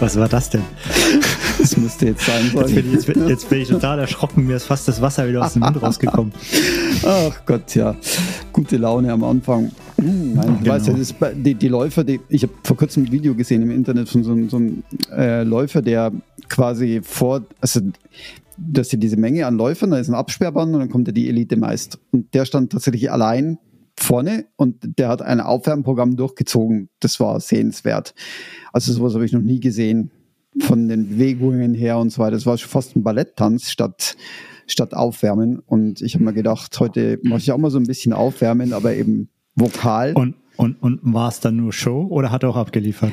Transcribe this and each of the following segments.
Was war das denn? Das müsste jetzt sein Jetzt bin, ich, jetzt, jetzt bin ich total erschrocken. Mir ist fast das Wasser wieder aus dem Mund rausgekommen. Ach Gott, ja. Gute Laune am Anfang. Hm, Nein, ich Genau. weiß ja, das, die, die Läufer, die, ich habe vor kurzem ein Video gesehen im Internet von so, einem- so einem äh, Läufer, der quasi vor, also dass sie diese Menge an Läufern, da ist ein Absperrband und dann kommt ja die Elite meist. Und der stand tatsächlich allein vorne und der hat ein Aufwärmprogramm durchgezogen. Das war sehenswert. Also sowas habe ich noch nie gesehen von den Bewegungen her und so weiter. Das war schon fast ein Balletttanz statt, statt Aufwärmen. Und ich habe mir gedacht, heute mache ich auch mal so ein bisschen Aufwärmen, aber eben vokal. Und, und, und war es dann nur Show oder hat er auch abgeliefert?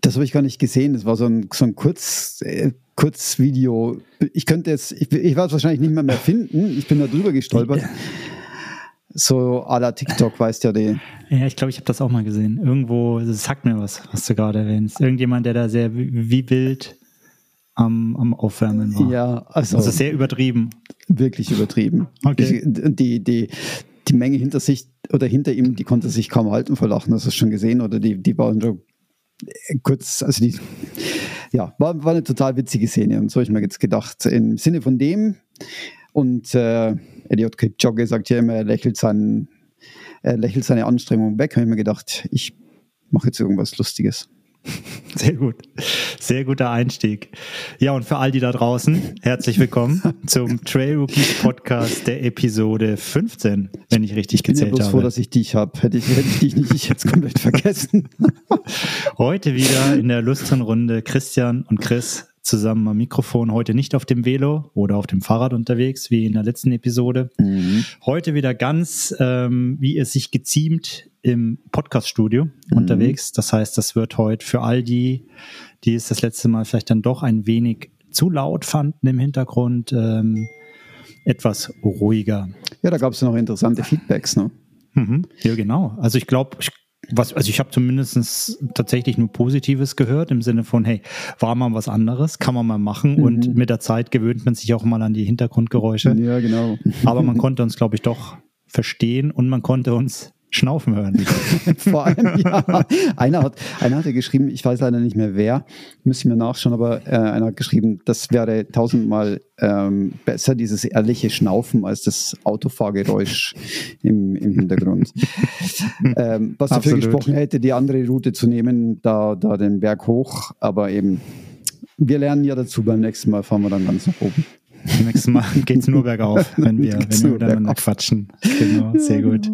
Das habe ich gar nicht gesehen. Das war so ein, so ein Kurz, äh, Kurzvideo. Ich könnte jetzt, ich, ich werde es wahrscheinlich nicht mehr, mehr finden. Ich bin da drüber gestolpert. So à la TikTok, weißt ja, die. Ja, ich glaube, ich habe das auch mal gesehen. Irgendwo, das sagt mir was, was du gerade erwähnst. Irgendjemand, der da sehr wie wild am, am Aufwärmen war. Ja, also, Also sehr übertrieben. wirklich übertrieben. Okay. Ich, die, die, die Menge hinter sich oder hinter ihm, die konnte sich kaum halten vor Lachen. Hast du schon gesehen? Oder die, die waren schon äh, kurz, also die, ja, war, war eine total witzige Szene. Und so habe ich mir jetzt gedacht, im Sinne von dem und äh, Elliot Kipchoge sagt ja immer, er lächelt, seinen, er lächelt seine Anstrengung weg, habe ich mir gedacht, ich mache jetzt irgendwas Lustiges. Sehr gut. Sehr guter Einstieg. Ja, und für all die da draußen, herzlich willkommen zum Trail Rookies Podcast der Episode 15, wenn ich richtig Ich bin ja gezählt bloß froh, habe. dass ich dich habe. Hätte ich, hätte ich dich nicht ich jetzt komplett vergessen. Heute wieder in der illustren Runde Christian und Chris zusammen am Mikrofon. Heute nicht auf dem Velo oder auf dem Fahrrad unterwegs, wie in der letzten Episode. Heute wieder ganz, ähm, wie es sich geziemt, im Podcast-Studio unterwegs. Das heißt, das wird heute für all die, die es das letzte Mal vielleicht dann doch ein wenig zu laut fanden im Hintergrund, ähm, etwas ruhiger. Ja, da gab es noch interessante Feedbacks. Ne? Mhm. Ja, genau. Also ich glaube, ich, was, also ich habe zumindest tatsächlich nur Positives gehört im Sinne von, hey, war mal was anderes, kann man mal machen und mit der Zeit gewöhnt man sich auch mal an die Hintergrundgeräusche. Ja, genau. Aber man konnte uns, glaube ich, doch verstehen und man konnte uns schnaufen hören. Vor allem, ja. Einer hat, einer hatte geschrieben, ich weiß leider nicht mehr wer, müssen wir nachschauen, aber äh, einer hat geschrieben, das wäre tausendmal ähm, besser, dieses ehrliche Schnaufen, als das Autofahrgeräusch im, im Hintergrund. ähm, was dafür Absolut. gesprochen hätte, die andere Route zu nehmen, da, da den Berg hoch, aber eben, wir lernen ja dazu, beim nächsten Mal fahren wir dann ganz nach oben. Beim nächsten Mal geht's nur bergauf, wenn wir, wenn wir miteinander quatschen. Genau, sehr gut.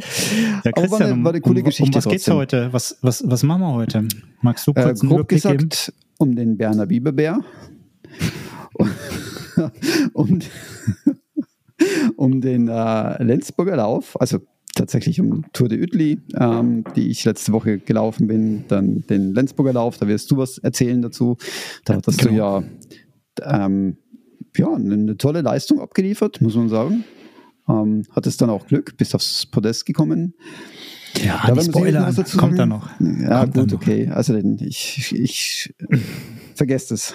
Ja, Aber war eine- um, war eine coole um, Geschichte um was geht's trotzdem. heute? Was, was, was machen wir heute? Magst du Äh, kurz einen grob Überblick geben? gesagt um den Berner Biberbär. um, um den äh, Lenzburger Lauf, also tatsächlich um Tour de Uetli, ähm, die ich letzte Woche gelaufen bin, dann den Lenzburger Lauf, da wirst du was erzählen dazu. Da hattest du ja, ähm, ja eine, tolle Leistung abgeliefert, muss man sagen. Ähm, hattest dann auch Glück, bist aufs Podest gekommen. Ja, Da die Spoiler kommt da noch. Ja, Kommt gut, noch. okay. Also ich, ich vergesst es.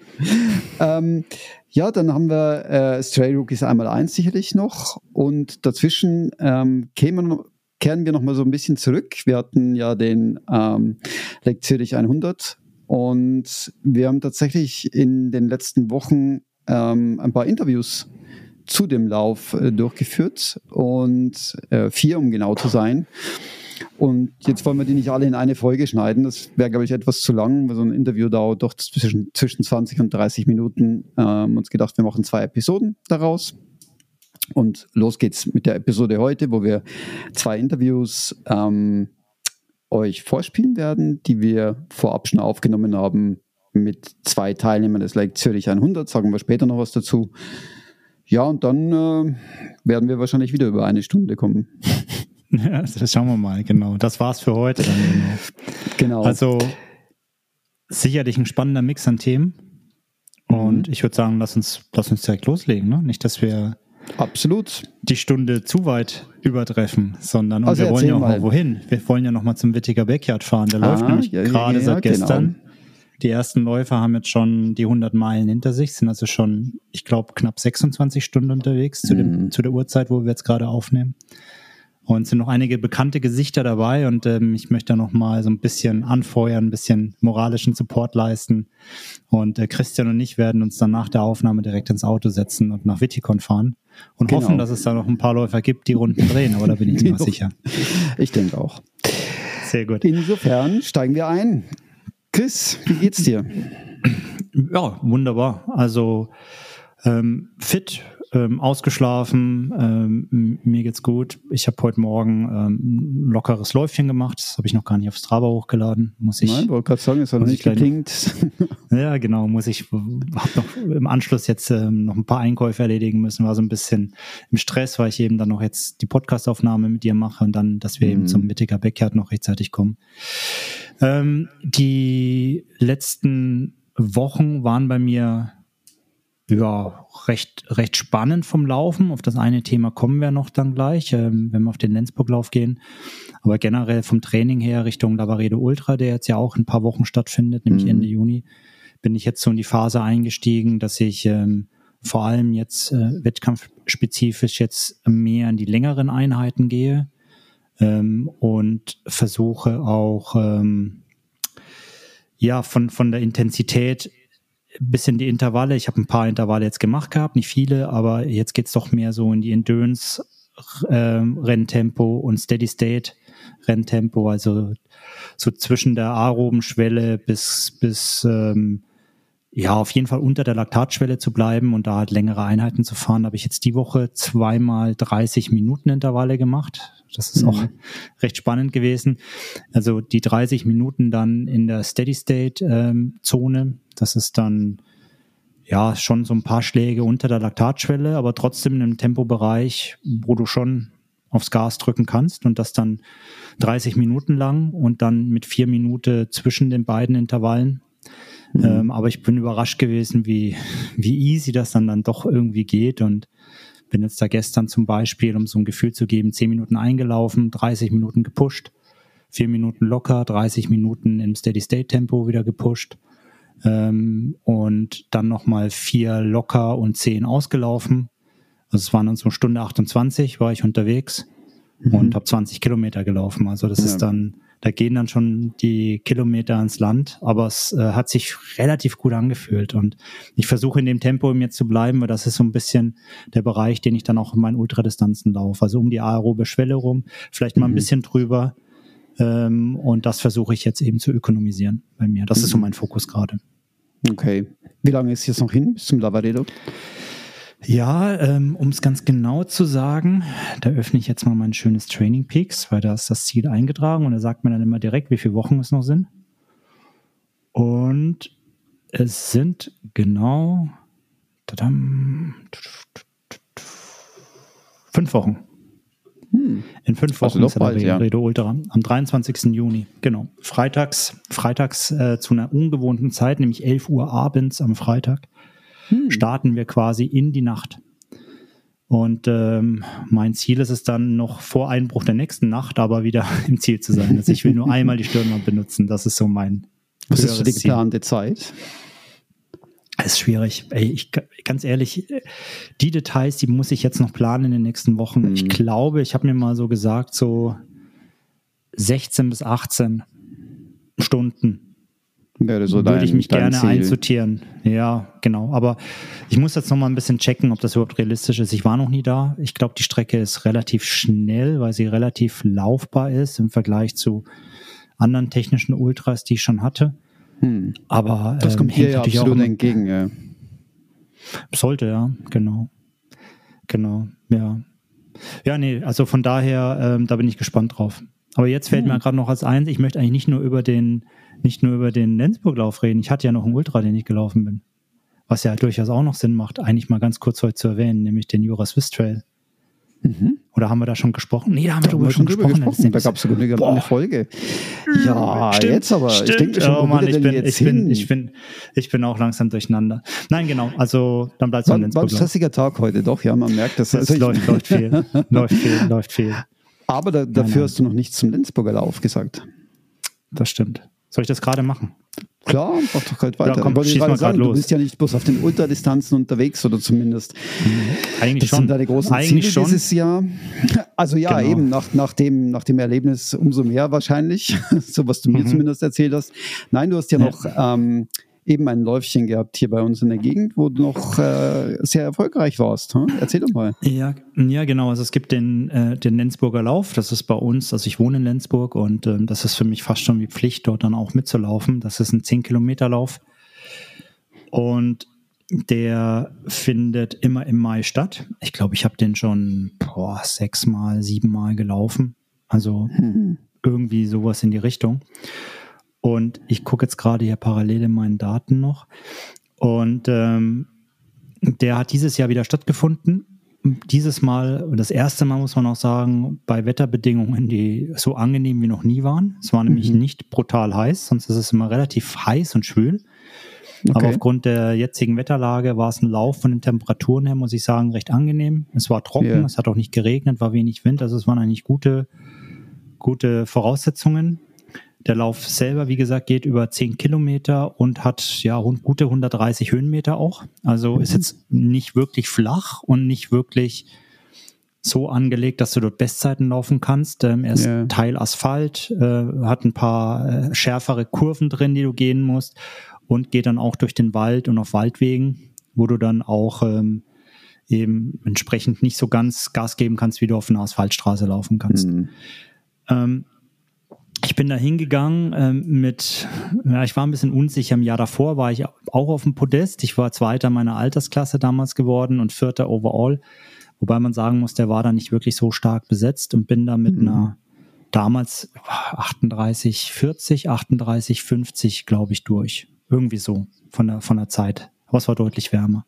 ähm, ja, dann haben wir äh, Stray Rookies einmal eins sicherlich noch und dazwischen ähm, kämen, kehren wir noch mal so ein bisschen zurück. Wir hatten ja den ähm, Lake Zürich 100 und wir haben tatsächlich in den letzten Wochen ähm, ein paar Interviews zu dem Lauf äh, durchgeführt und äh, vier, um genau zu sein. Und jetzt wollen wir die nicht alle in eine Folge schneiden. Das wäre, glaube ich, etwas zu lang, weil so ein Interview dauert doch zwischen, zwischen 20 und 30 Minuten. Ähm, uns gedacht, wir machen zwei Episoden daraus. Und los geht's mit der Episode heute, wo wir zwei Interviews ähm, euch vorspielen werden, die wir vorab schon aufgenommen haben mit zwei Teilnehmern des Lake Zürich 100. Sagen wir später noch was dazu. Ja, und dann äh, werden wir wahrscheinlich wieder über eine Stunde kommen. Ja, das schauen wir mal, genau. Das war's für heute. Dann genau. Genau. Also sicherlich ein spannender Mix an Themen. Und ich würde sagen, lass uns, lass uns direkt loslegen. Ne? Nicht, dass wir Absolut. die Stunde zu weit übertreffen, sondern und Also wir wollen ja auch mal. mal wohin. Wir wollen ja noch mal zum Wittiger Backyard fahren. Der Ah, läuft nämlich ja, gerade ja, seit genau. gestern. Die ersten Läufer haben jetzt schon die 100 Meilen hinter sich, sind also schon, ich glaube, knapp 26 Stunden unterwegs zu, dem, zu der Uhrzeit, wo wir jetzt gerade aufnehmen. Und es sind noch einige bekannte Gesichter dabei und ähm, ich möchte da noch mal so ein bisschen anfeuern, ein bisschen moralischen Support leisten. Und äh, Christian und ich werden uns dann nach der Aufnahme direkt ins Auto setzen und nach Wittikon fahren und genau. hoffen, dass es da noch ein paar Läufer gibt, die Runden drehen, aber da bin ich mir sicher. Ich denke auch. Sehr gut. Insofern steigen wir ein. Chris, wie geht's dir? Ja, wunderbar. Also ähm, fit, ähm, ausgeschlafen, ähm, mir geht's gut. Ich habe heute Morgen ähm, ein lockeres Läufchen gemacht. Das habe ich noch gar nicht auf Strava hochgeladen. Muss ich. Nein, wollte gerade sagen, hat noch nicht geklingt. ja, genau. Muss ich. Habe noch im Anschluss jetzt ähm, noch ein paar Einkäufe erledigen müssen. War so ein bisschen im Stress, weil ich eben dann noch jetzt die Podcastaufnahme mit dir mache und dann, dass wir mhm. eben zum Mittiger Backyard noch rechtzeitig kommen. Ähm, die letzten Wochen waren bei mir ja, recht, recht spannend vom Laufen. Auf das eine Thema kommen wir noch dann gleich, ähm, wenn wir auf den Lenzburg-Lauf gehen. Aber generell vom Training her Richtung Lavaredo Ultra, der jetzt ja auch in ein paar Wochen stattfindet, nämlich mhm. Ende Juni, bin ich jetzt so in die Phase eingestiegen, dass ich ähm, vor allem jetzt äh, wettkampfspezifisch jetzt mehr in die längeren Einheiten gehe ähm, und versuche auch ähm, ja von, von der Intensität bisschen die Intervalle. Ich habe ein paar Intervalle jetzt gemacht gehabt, nicht viele, aber jetzt geht's doch mehr so in die Endurance ähm, Renntempo und Steady State Renntempo, also so zwischen der aeroben Schwelle bis bis ähm, ja auf jeden Fall unter der Laktatschwelle zu bleiben und da halt längere Einheiten zu fahren. Habe ich jetzt die Woche zweimal 30 Minuten Intervalle gemacht. Das ist mhm. auch recht spannend gewesen. Also die 30 Minuten dann in der Steady State ähm, Zone das ist dann ja schon so ein paar Schläge unter der Laktatschwelle, aber trotzdem in einem Tempobereich, wo du schon aufs Gas drücken kannst und das dann 30 Minuten lang und dann mit vier Minuten zwischen den beiden Intervallen. Mhm. Ähm, aber ich bin überrascht gewesen, wie, wie easy das dann, dann doch irgendwie geht und bin jetzt da gestern zum Beispiel, um so ein Gefühl zu geben, 10 Minuten eingelaufen, 30 Minuten gepusht, 4 Minuten locker, 30 Minuten im Steady-State-Tempo wieder gepusht ähm, und dann nochmal vier locker und zehn ausgelaufen. Also es waren dann so Stunde 28 war ich unterwegs mhm. und habe 20 Kilometer gelaufen. Also das ja. ist dann, da gehen dann schon die Kilometer ins Land, aber es äh, hat sich relativ gut angefühlt und ich versuche in dem Tempo mir zu bleiben, weil das ist so ein bisschen der Bereich, den ich dann auch in meinen Ultradistanzen laufe. Also um die aerobe Schwelle rum, vielleicht mal ein mhm. bisschen drüber ähm, und das versuche ich jetzt eben zu ökonomisieren bei mir. Das mhm. ist so mhm. mein Fokus gerade. Okay. Wie lange ist jetzt noch hin bis zum Lavaredo? Ja, ähm, um es ganz genau zu sagen, da öffne ich jetzt mal mein schönes Training Peaks, weil da ist das Ziel eingetragen und da sagt mir dann immer direkt, wie viele Wochen es noch sind. Und es sind genau tadam, fünf Wochen. Hm. In fünf Wochen also ist bald, ja. Redo Ultra. Am 23. Juni, genau. Freitags, freitags äh, zu einer ungewohnten Zeit, nämlich 11 Uhr abends am Freitag, hm. starten wir quasi in die Nacht. Und ähm, mein Ziel ist es dann noch vor Einbruch der nächsten Nacht, aber wieder im Ziel zu sein. Also ich will nur einmal die Stirnlampe benutzen. Das ist so mein. Was ist für die geplante Zeit? Das ist schwierig. Ey, ich, ganz ehrlich, die Details, die muss ich jetzt noch planen in den nächsten Wochen. Mhm. Ich glaube, ich habe mir mal so gesagt, so 16 bis 18 Stunden ja, so würde ich mich gerne Ziel. einsortieren. Ja, genau. Aber ich muss jetzt noch mal ein bisschen checken, ob das überhaupt realistisch ist. Ich war noch nie da. Ich glaube, die Strecke ist relativ schnell, weil sie relativ laufbar ist im Vergleich zu anderen technischen Ultras, die ich schon hatte. Hm. Aber das ähm, kommt hier ja absolut entgegen, ja. Sollte, ja, genau. Genau, ja. Ja, nee, also von daher, ähm, da bin ich gespannt drauf. Aber jetzt fällt hm. mir gerade noch als eins, ich möchte eigentlich nicht nur über den, nicht nur über den Lenzburg-Lauf reden. Ich hatte ja noch einen Ultra, den ich gelaufen bin. Was ja durchaus auch noch Sinn macht, eigentlich mal ganz kurz heute zu erwähnen, nämlich den Jura Swiss Trail. Mhm. Oder haben wir da schon gesprochen? Nee, da haben wir darüber schon gesprochen. gesprochen. Da gab es sogar eine, eine Folge. Ja, stimmt, jetzt aber. Stimmt. Ich denke schon, oh Mann, ich bin, ich, bin, ich, bin, ich bin auch langsam durcheinander. Nein, genau. Also dann bleibt es am War ein stressiger Tag heute, doch. Ja, man merkt das. Es also läuft, läuft viel. läuft viel, läuft viel. Aber da, dafür hast du noch nichts zum Lenzburger Lauf gesagt. Das stimmt. Soll ich das gerade machen? Klar, mach doch halt weiter. Ja, komm, ich mal sagen, los. Du bist ja nicht bloß auf den Ultradistanzen unterwegs oder zumindest. Mhm. Eigentlich das schon. sind deine großen Eigentlich Ziele schon. dieses Jahr. also ja, genau. eben nach, nach, dem, nach dem Erlebnis umso mehr wahrscheinlich, so was du mir mhm. zumindest erzählt hast. Nein, du hast ja, ja. noch ähm, eben ein Läufchen gehabt hier bei uns in der Gegend, wo du noch äh, sehr erfolgreich warst. Hm? Erzähl doch mal. Ja, ja, genau. Also es gibt den, äh, den Lenzburger Lauf. Das ist bei uns, also ich wohne in Lenzburg und äh, das ist für mich fast schon wie Pflicht, dort dann auch mitzulaufen. Das ist ein 10-Kilometer-Lauf. Und der findet immer im Mai statt. Ich glaube, ich habe den schon boah, sechsmal, siebenmal gelaufen. Also mhm. irgendwie sowas in die Richtung. Und ich gucke jetzt gerade hier parallel in meinen Daten noch. Und ähm, der hat dieses Jahr wieder stattgefunden. Dieses Mal, das erste Mal muss man auch sagen, bei Wetterbedingungen, die so angenehm wie noch nie waren. Es war nämlich mhm. nicht brutal heiß, sonst ist es immer relativ heiß und schwül. Okay. Aber aufgrund der jetzigen Wetterlage war es ein Lauf von den Temperaturen her, muss ich sagen, recht angenehm. Es war trocken, yeah. es hat auch nicht geregnet, war wenig Wind, also es waren eigentlich gute, gute Voraussetzungen. Der Lauf selber, wie gesagt, geht über 10 Kilometer und hat ja gute 130 Höhenmeter auch. Also ist jetzt nicht wirklich flach und nicht wirklich so angelegt, dass du dort Bestzeiten laufen kannst. Ähm, er ist yeah. Teil Asphalt, äh, hat ein paar äh, schärfere Kurven drin, die du gehen musst und geht dann auch durch den Wald und auf Waldwegen, wo du dann auch ähm, eben entsprechend nicht so ganz Gas geben kannst, wie du auf einer Asphaltstraße laufen kannst. Mhm. Ähm, ich bin da hingegangen ähm, mit, ja, ich war ein bisschen unsicher. Im Jahr davor war ich auch auf dem Podest. Ich war Zweiter meiner Altersklasse damals geworden und Vierter overall. Wobei man sagen muss, der war da nicht wirklich so stark besetzt und bin da mit mhm. einer damals 38, 40, 38, 50, glaube ich, durch. Irgendwie so von der, von der Zeit. Aber es war deutlich wärmer.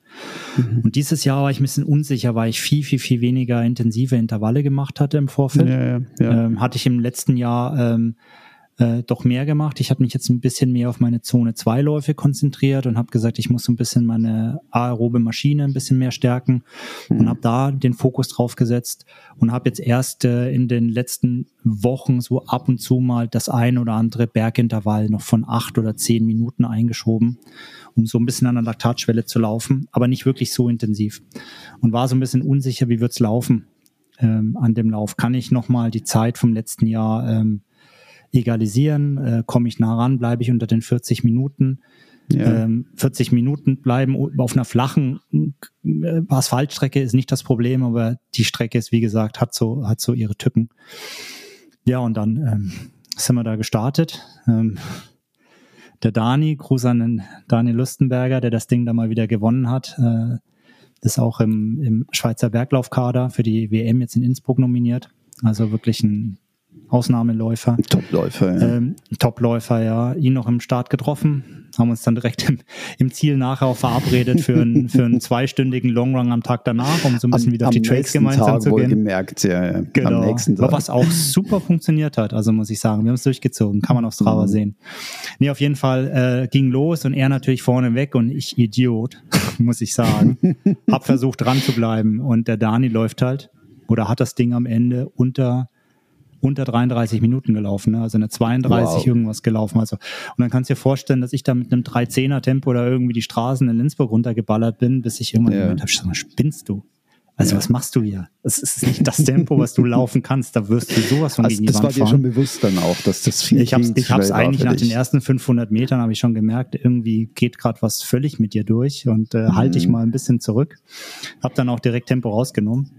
Mhm. Und dieses Jahr war ich ein bisschen unsicher, weil ich viel, viel, viel weniger intensive Intervalle gemacht hatte im Vorfeld. Ja, ja, ja. Ähm, hatte ich im letzten Jahr ähm, äh, doch mehr gemacht. Ich habe mich jetzt ein bisschen mehr auf meine Zone 2 Läufe konzentriert und habe gesagt, ich muss so ein bisschen meine aerobe Maschine ein bisschen mehr stärken mhm. und habe da den Fokus drauf gesetzt und habe jetzt erst äh, in den letzten Wochen so ab und zu mal das ein oder andere Bergintervall noch von acht oder zehn Minuten eingeschoben, um so ein bisschen an der Laktatschwelle zu laufen, aber nicht wirklich so intensiv und war so ein bisschen unsicher, wie wird's laufen ähm, an dem Lauf. Kann ich nochmal die Zeit vom letzten Jahr ähm, egalisieren, äh, komme ich nah ran, bleibe ich unter den 40 Minuten. Ja. Ähm, 40 Minuten bleiben auf einer flachen äh, Asphaltstrecke ist nicht das Problem, aber die Strecke ist, wie gesagt, hat so, hat so ihre Tücken. Ja, und dann ähm, sind wir da gestartet. Ähm, der Dani, Gruß an den Daniel Lustenberger, der das Ding da mal wieder gewonnen hat, äh, ist auch im, im Schweizer Berglaufkader für die WM jetzt in Innsbruck nominiert. Also wirklich ein Ausnahmeläufer. Topläufer, ja. Ähm, Topläufer, ja. Ihn noch im Start getroffen, haben uns dann direkt im, im Ziel nachher auch verabredet für, ein, für einen zweistündigen Longrun am Tag danach, um so ein bisschen am, wieder auf die Trails gemeinsam Tag zu gehen. gemerkt, ja, ja. Genau. Am nächsten Tag. Aber was auch super funktioniert hat, also muss ich sagen, wir haben es durchgezogen, kann man auf Strava mhm. sehen. Nee, auf jeden Fall äh, ging los und er natürlich vorne weg und ich Idiot, muss ich sagen, hab versucht dran zu bleiben und der Dani läuft halt oder hat das Ding am Ende unter unter 33 Minuten gelaufen, ne? also eine 32 wow. irgendwas gelaufen. Also und dann kannst du dir vorstellen, dass ich da mit einem 310er Tempo oder irgendwie die Straßen in Linzburg runtergeballert bin, bis ich irgendwann ja. gemerkt habe, sag spinnst du? Also ja. was machst du hier? Es ist nicht das Tempo, was du laufen kannst. Da wirst du sowas von also gegen die Das war dir schon bewusst dann auch, dass das viel Ich habe hab's eigentlich nach den ersten 500 Metern habe ich schon gemerkt, irgendwie geht gerade was völlig mit dir durch und äh, mhm. halte ich mal ein bisschen zurück. Hab dann auch direkt Tempo rausgenommen.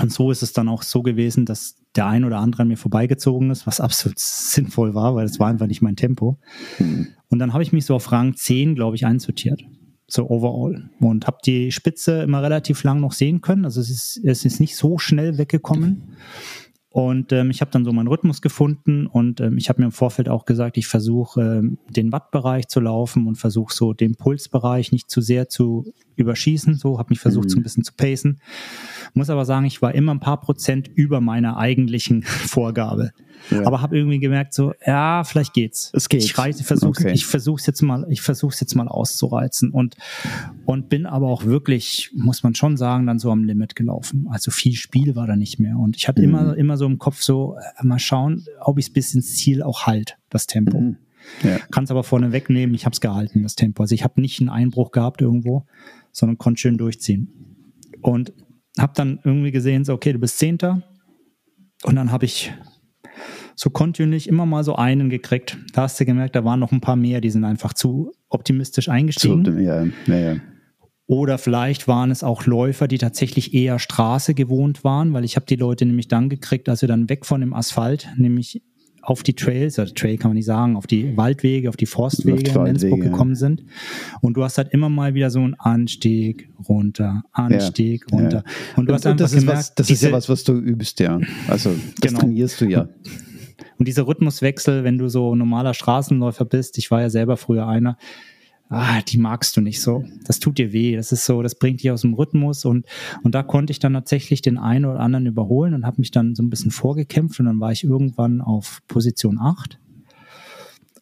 Und so ist es dann auch so gewesen, dass der ein oder andere an mir vorbeigezogen ist, was absolut sinnvoll war, weil es war einfach nicht mein Tempo. Mhm. Und dann habe ich mich so auf Rang 10, glaube ich, einsortiert. So overall. Und habe die Spitze immer relativ lang noch sehen können. Also es ist, es ist nicht so schnell weggekommen. Und ähm, ich habe dann so meinen Rhythmus gefunden und ähm, ich habe mir im Vorfeld auch gesagt, ich versuche ähm, den Wattbereich zu laufen und versuche so den Pulsbereich nicht zu sehr zu überschießen. So habe mich versucht, mhm. so ein bisschen zu pacen. Muss aber sagen, ich war immer ein paar Prozent über meiner eigentlichen Vorgabe. Ja. Aber habe irgendwie gemerkt, so, ja, vielleicht geht's. Es geht. Ich versuche okay. ich versuch's jetzt mal, ich versuch's jetzt mal auszureizen und, und bin aber auch wirklich, muss man schon sagen, dann so am Limit gelaufen. Also viel Spiel war da nicht mehr. Und ich hatte mhm. immer, immer so im Kopf so, äh, mal schauen, ob ich es bis ins Ziel auch halt, das Tempo. Mhm. Ja. Kann es aber vorne wegnehmen, ich habe es gehalten, das Tempo. Also ich habe nicht einen Einbruch gehabt irgendwo, sondern konnte schön durchziehen. Und habe dann irgendwie gesehen, so, okay, du bist Zehnter, Und dann habe ich so kontinuierlich immer mal so einen gekriegt. Da hast du gemerkt, da waren noch ein paar mehr, die sind einfach zu optimistisch eingestiegen. Zu, ja, ja, ja. Oder vielleicht waren es auch Läufer, die tatsächlich eher Straße gewohnt waren, weil ich habe die Leute nämlich dann gekriegt, als wir dann weg von dem Asphalt, nämlich auf die Trails, also Trail kann man nicht sagen, auf die Waldwege, auf die Forstwege in Lenzburg gekommen sind. Und du hast halt immer mal wieder so einen Anstieg runter, Anstieg ja, runter. Ja. Und du hast und, das gemerkt, was, das diese, ist ja was, was du übst, ja. Also das genau. trainierst du ja. Und dieser Rhythmuswechsel, wenn du so normaler Straßenläufer bist, ich war ja selber früher einer, ah, die magst du nicht so. Das tut dir weh. Das ist so, das bringt dich aus dem Rhythmus und, und da konnte ich dann tatsächlich den einen oder anderen überholen und habe mich dann so ein bisschen vorgekämpft und dann war ich irgendwann auf Position 8.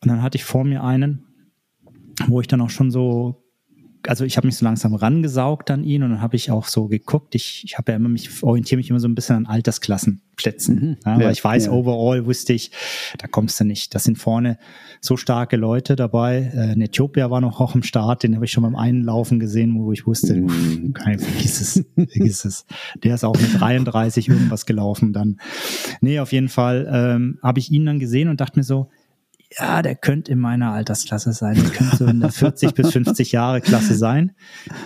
Und dann hatte ich vor mir einen, wo ich dann auch schon so also ich habe mich so langsam rangesaugt an ihn und dann habe ich auch so geguckt. Ich, ich habe ja immer mich orientiere mich immer so ein bisschen an Altersklassenplätzen, mhm. ja, weil ich weiß, ja. overall wusste ich, da kommst du nicht. Das sind vorne so starke Leute dabei. Äh, in Äthiopia war noch auch im Start, den habe ich schon beim einen Laufen gesehen, wo ich wusste, mhm. kein, vergiss es, vergiss es. Der ist auch mit 33 irgendwas gelaufen dann. Nee, auf jeden Fall ähm, habe ich ihn dann gesehen und dachte mir so, ja, der könnte in meiner Altersklasse sein. Der könnte so in der 40 bis 50 Jahre Klasse sein.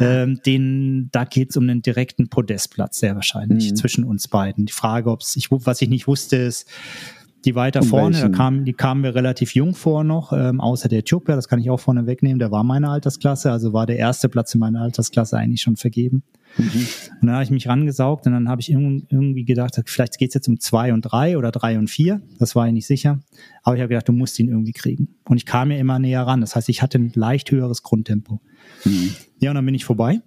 Ähm, den, da geht's um den direkten Podestplatz, sehr wahrscheinlich, mhm. zwischen uns beiden. Die Frage, ob es, ich, was ich nicht wusste, ist, die weiter um vorne, da kamen, die kamen wir relativ jung vor noch, ähm, außer der Äthiopier, das kann ich auch vorne wegnehmen, der war meine Altersklasse, also war der erste Platz in meiner Altersklasse eigentlich schon vergeben. Mhm. Und dann habe ich mich rangesaugt und dann habe ich irgendwie gedacht, vielleicht geht's jetzt um zwei und drei oder drei und vier. Das war ich nicht sicher. Aber ich habe gedacht, du musst ihn irgendwie kriegen. Und ich kam mir immer näher ran. Das heißt, ich hatte ein leicht höheres Grundtempo. Mhm. Ja, und dann bin ich vorbei.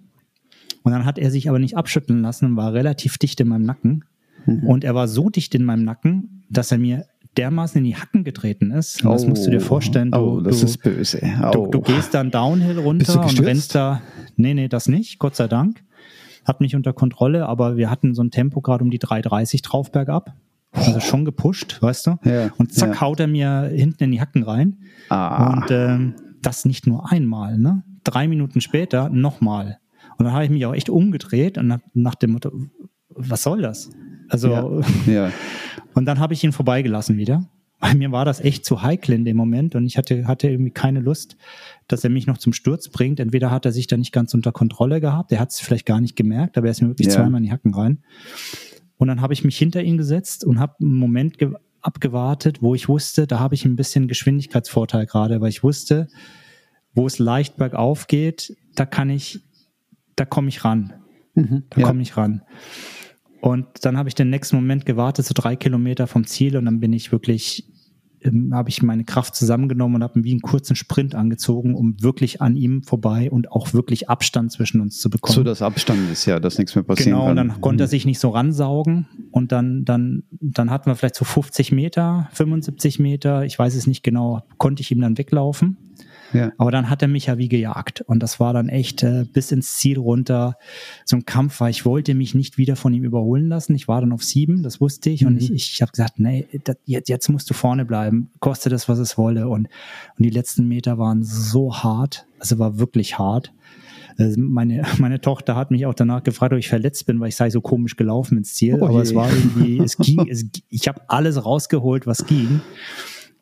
Und dann hat er sich aber nicht abschütteln lassen und war relativ dicht in meinem Nacken. Mhm. Und er war so dicht in meinem Nacken, dass er mir dermaßen in die Hacken getreten ist. Und das musst du dir vorstellen. Du, oh, das du, ist böse. Oh. Du, du, gehst dann Downhill runter und rennst da. Nee, nee, das nicht, Gott sei Dank hat mich unter Kontrolle, aber wir hatten so ein Tempo gerade um die 3,30 drauf bergab. Also schon gepusht, weißt du? Ja, und zack, ja. haut er mir hinten in die Hacken rein. Ah. Und ähm, das nicht nur einmal, ne? Drei Minuten später nochmal. Und dann habe ich mich auch echt umgedreht und nach, nach dem Motto, was soll das? Also, ja. ja. und dann habe ich ihn vorbeigelassen wieder. Weil mir war das echt zu heikel in dem Moment und ich hatte, hatte irgendwie keine Lust, dass er mich noch zum Sturz bringt. Entweder hat er sich da nicht ganz unter Kontrolle gehabt, er hat es vielleicht gar nicht gemerkt, aber er ist mir wirklich ja. zweimal in die Hacken rein. Und dann habe ich mich hinter ihn gesetzt und habe einen Moment abgewartet, wo ich wusste, da habe ich ein bisschen Geschwindigkeitsvorteil gerade, weil ich wusste, wo es leicht bergauf geht, da kann ich, da komme ich ran. Mhm, da ja. komme ich ran. Und dann habe ich den nächsten Moment gewartet, so drei Kilometer vom Ziel, und dann bin ich wirklich ähm, habe ich meine Kraft zusammengenommen und habe wie einen kurzen Sprint angezogen, um wirklich an ihm vorbei und auch wirklich Abstand zwischen uns zu bekommen. So, dass Abstand ist, ja, dass nichts mehr passieren genau, kann. Genau, und dann konnte er mhm. sich nicht so ransaugen und dann, dann, dann hatten wir vielleicht so 50 Meter, 75 Meter, ich weiß es nicht genau, konnte ich ihm dann weglaufen. Ja. Aber dann hat er mich ja wie gejagt. Und das war dann echt äh, bis ins Ziel runter so ein Kampf, weil ich wollte mich nicht wieder von ihm überholen lassen. Ich war dann auf sieben, das wusste ich. Mhm. Und ich, ich habe gesagt, nee, das, jetzt, jetzt musst du vorne bleiben, koste das, was es wolle. Und, und die letzten Meter waren so hart, also war wirklich hart. Also meine, meine Tochter hat mich auch danach gefragt, ob ich verletzt bin, weil ich sei so komisch gelaufen ins Ziel. Oh Aber es war irgendwie, es ging, es, ich habe alles rausgeholt, was ging.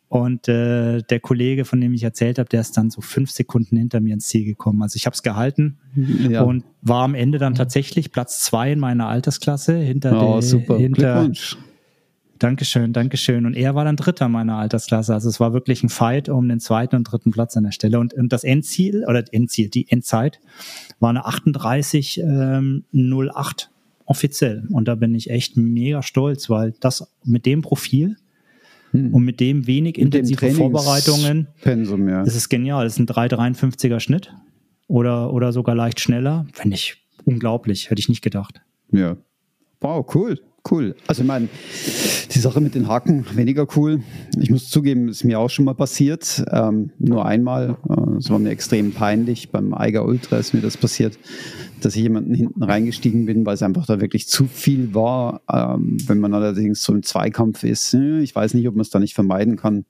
Und äh, der Kollege, von dem ich erzählt habe, der ist dann so fünf Sekunden hinter mir ins Ziel gekommen. Also ich habe es gehalten ja. und war am Ende dann tatsächlich Platz zwei in meiner Altersklasse hinter oh, der, super. hinter. Dankeschön, Dankeschön. Und er war dann Dritter meiner Altersklasse. Also es war wirklich ein Fight um den zweiten und dritten Platz an der Stelle. Und, und das Endziel, oder Endziel, die Endzeit, war eine 38 ähm, 08 offiziell. Und da bin ich echt mega stolz, weil das mit dem Profil hm. Und mit dem wenig mit intensive dem Vorbereitungen. Pensum, ja. Das ist genial. Das ist ein 3,53er Schnitt oder, oder sogar leicht schneller. Finde ich unglaublich. Hätte ich nicht gedacht. Ja. Wow, cool. Cool. Also ich meine, die Sache mit den Haken, weniger cool. Ich muss zugeben, ist mir auch schon mal passiert. Ähm, nur einmal. Äh, es war mir extrem peinlich. Beim Eiger Ultra ist mir das passiert dass ich jemanden hinten reingestiegen bin, weil es einfach da wirklich zu viel war. Ähm, wenn man allerdings so im Zweikampf ist, äh, ich weiß nicht, ob man es da nicht vermeiden kann.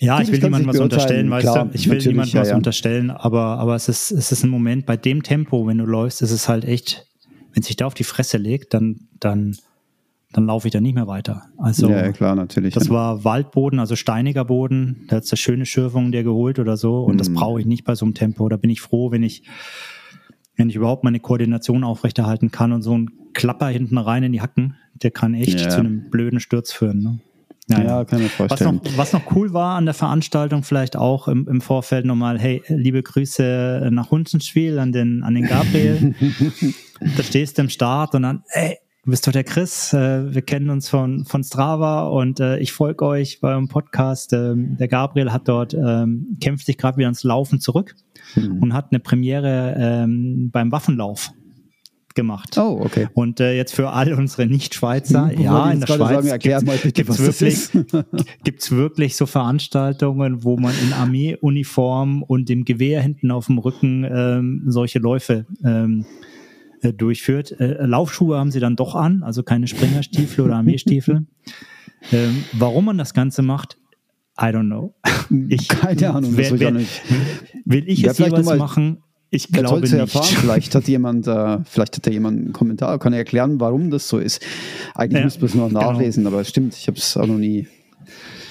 Ja, ich will niemandem was unterstellen, weißt du? Ich will niemandem ja, was ja. unterstellen, aber, aber es ist, es ist ein Moment, bei dem Tempo, wenn du läufst, ist es halt echt, wenn sich da auf die Fresse legt, dann, dann, dann laufe ich da nicht mehr weiter. Also ja, klar, natürlich. Das war Waldboden, also steiniger Boden. Da hat eine schöne Schürfung dir geholt oder so. Und mhm. das brauche ich nicht bei so einem Tempo. Da bin ich froh, wenn ich, wenn ich überhaupt meine Koordination aufrechterhalten kann und so ein Klapper hinten rein in die Hacken, der kann echt ja. zu einem blöden Sturz führen. Ne? Ja, ja, kann ich vorstellen. Was noch, was noch cool war an der Veranstaltung, vielleicht auch im, im Vorfeld nochmal, hey, liebe Grüße nach Hunzenschwil an den, an den Gabriel. da stehst du im Start und dann, ey, du bist doch der Chris, äh, wir kennen uns von, von Strava und äh, ich folge euch bei eurem Podcast. Ähm, der Gabriel hat dort, ähm, kämpft sich gerade wieder ans Laufen zurück mhm. und hat eine Premiere ähm, beim Waffenlauf gemacht. Oh, okay. Und äh, jetzt für all unsere Nicht-Schweizer, hm, ja, in der Schweiz gibt es wirklich, gibt's wirklich so Veranstaltungen, wo man in Armeeuniform und dem Gewehr hinten auf dem Rücken ähm, solche Läufe ähm, äh, durchführt. Äh, Laufschuhe haben sie dann doch an, also keine Springerstiefel oder Armeestiefel. ähm, warum man das Ganze macht, I don't know. Ich, Keine Ahnung. Wer, wer, will ich es jeweils machen? Ich glaube nicht. Erfahren. Vielleicht hat jemand, äh, vielleicht hat da jemand einen Kommentar, kann er erklären, warum das so ist. Eigentlich ja, müsste man es noch genau. nachlesen, genau. aber es stimmt, ich habe es auch. Noch nie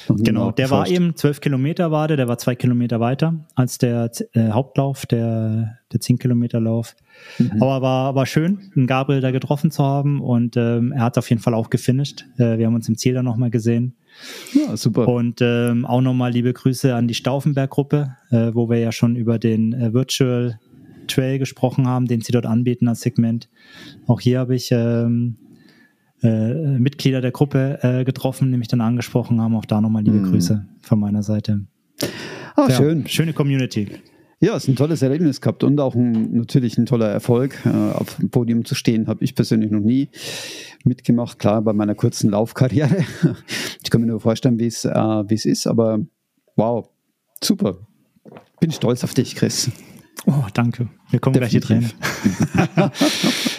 genau, der war eben zwölf Kilometer war der, der war zwei Kilometer weiter als der äh, Hauptlauf, der, der zehn Kilometer Lauf. Mhm. Aber war, war schön, einen Gabriel da getroffen zu haben und ähm, er hat auf jeden Fall auch gefinisht. Äh, wir haben uns im Ziel dann nochmal gesehen. Ja, super. Und ähm, auch nochmal liebe Grüße an die Stauffenberg-Gruppe, äh, wo wir ja schon über den äh, Virtual Trail gesprochen haben, den sie dort anbieten als Segment. Auch hier habe ich ähm, äh, Mitglieder der Gruppe äh, getroffen, die mich dann angesprochen haben. Auch da nochmal liebe mm. Grüße von meiner Seite. Ah, ja, schön. Schöne Community. Ja, es ist ein tolles Erlebnis gehabt und auch ein, natürlich ein toller Erfolg. Äh, auf dem Podium zu stehen, habe ich persönlich noch nie mitgemacht. Klar, bei meiner kurzen Laufkarriere. Ich kann mir nur vorstellen, wie es äh, ist, aber wow, super. Bin stolz auf dich, Chris. Oh, danke. Wir kommen Definitiv. gleich hier drin.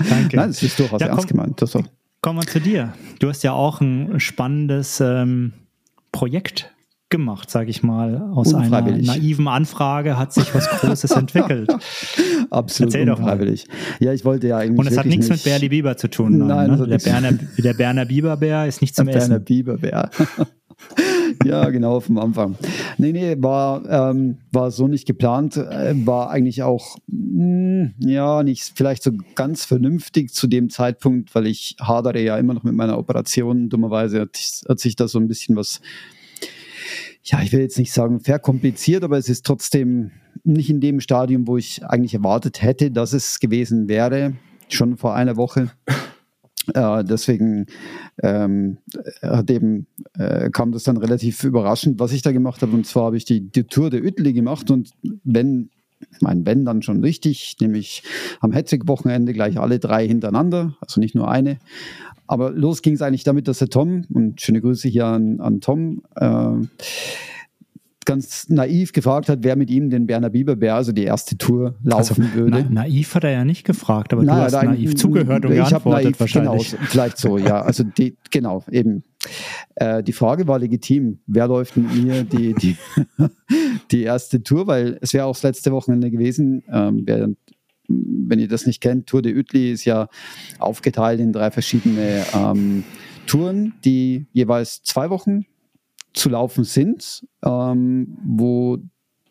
danke. Nein, das ist durchaus ja, ernst gemeint. Das Kommen wir zu dir. Du hast ja auch ein spannendes ähm, Projekt gemacht, sage ich mal. Aus einer naiven Anfrage hat sich was Großes entwickelt. Absolut Erzähl unfreiwillig. Ja, ich wollte ja eigentlich. Und es hat nichts mit Berli Bieber zu tun. Nein, ne? der, Berner, der Berner Biberbär ist nicht zum der Essen. Berner Biberbär. ja, genau, vom Anfang. Nee, nee, war, ähm, war so nicht geplant, äh, war eigentlich auch, mh, hm, ja, nicht vielleicht so ganz vernünftig zu dem Zeitpunkt, weil ich hadere ja immer noch mit meiner Operation. Dummerweise hat, hat sich da so ein bisschen was, ja, ich will jetzt nicht sagen verkompliziert, aber es ist trotzdem nicht in dem Stadium, wo ich eigentlich erwartet hätte, dass es gewesen wäre, schon vor einer Woche. Äh, deswegen ähm, hat eben, äh, kam das dann relativ überraschend, was ich da gemacht habe. Und zwar habe ich die, die Tour der Uetli gemacht und wenn, mein wenn dann schon richtig, nämlich am Hetzig-Wochenende gleich alle drei hintereinander, also nicht nur eine. Aber los ging es eigentlich damit, dass der Tom, und schöne Grüße hier an, an Tom, äh, ganz naiv gefragt hat, wer mit ihm den Berner Biberbär, also die erste Tour, laufen also, würde. Na, naiv hat er ja nicht gefragt, aber naja, du hast naiv zugehört und ich geantwortet naiv, wahrscheinlich. Genau, vielleicht so, ja. Also die, genau, eben. Äh, die Frage war legitim. Wer läuft mit mir die, die, die erste Tour? Weil es wäre auch das letzte Wochenende gewesen. Ähm, wer, wenn ihr das nicht kennt, Tour de Uetli ist ja aufgeteilt in drei verschiedene ähm, Touren, die jeweils zwei Wochen zu laufen sind, ähm, wo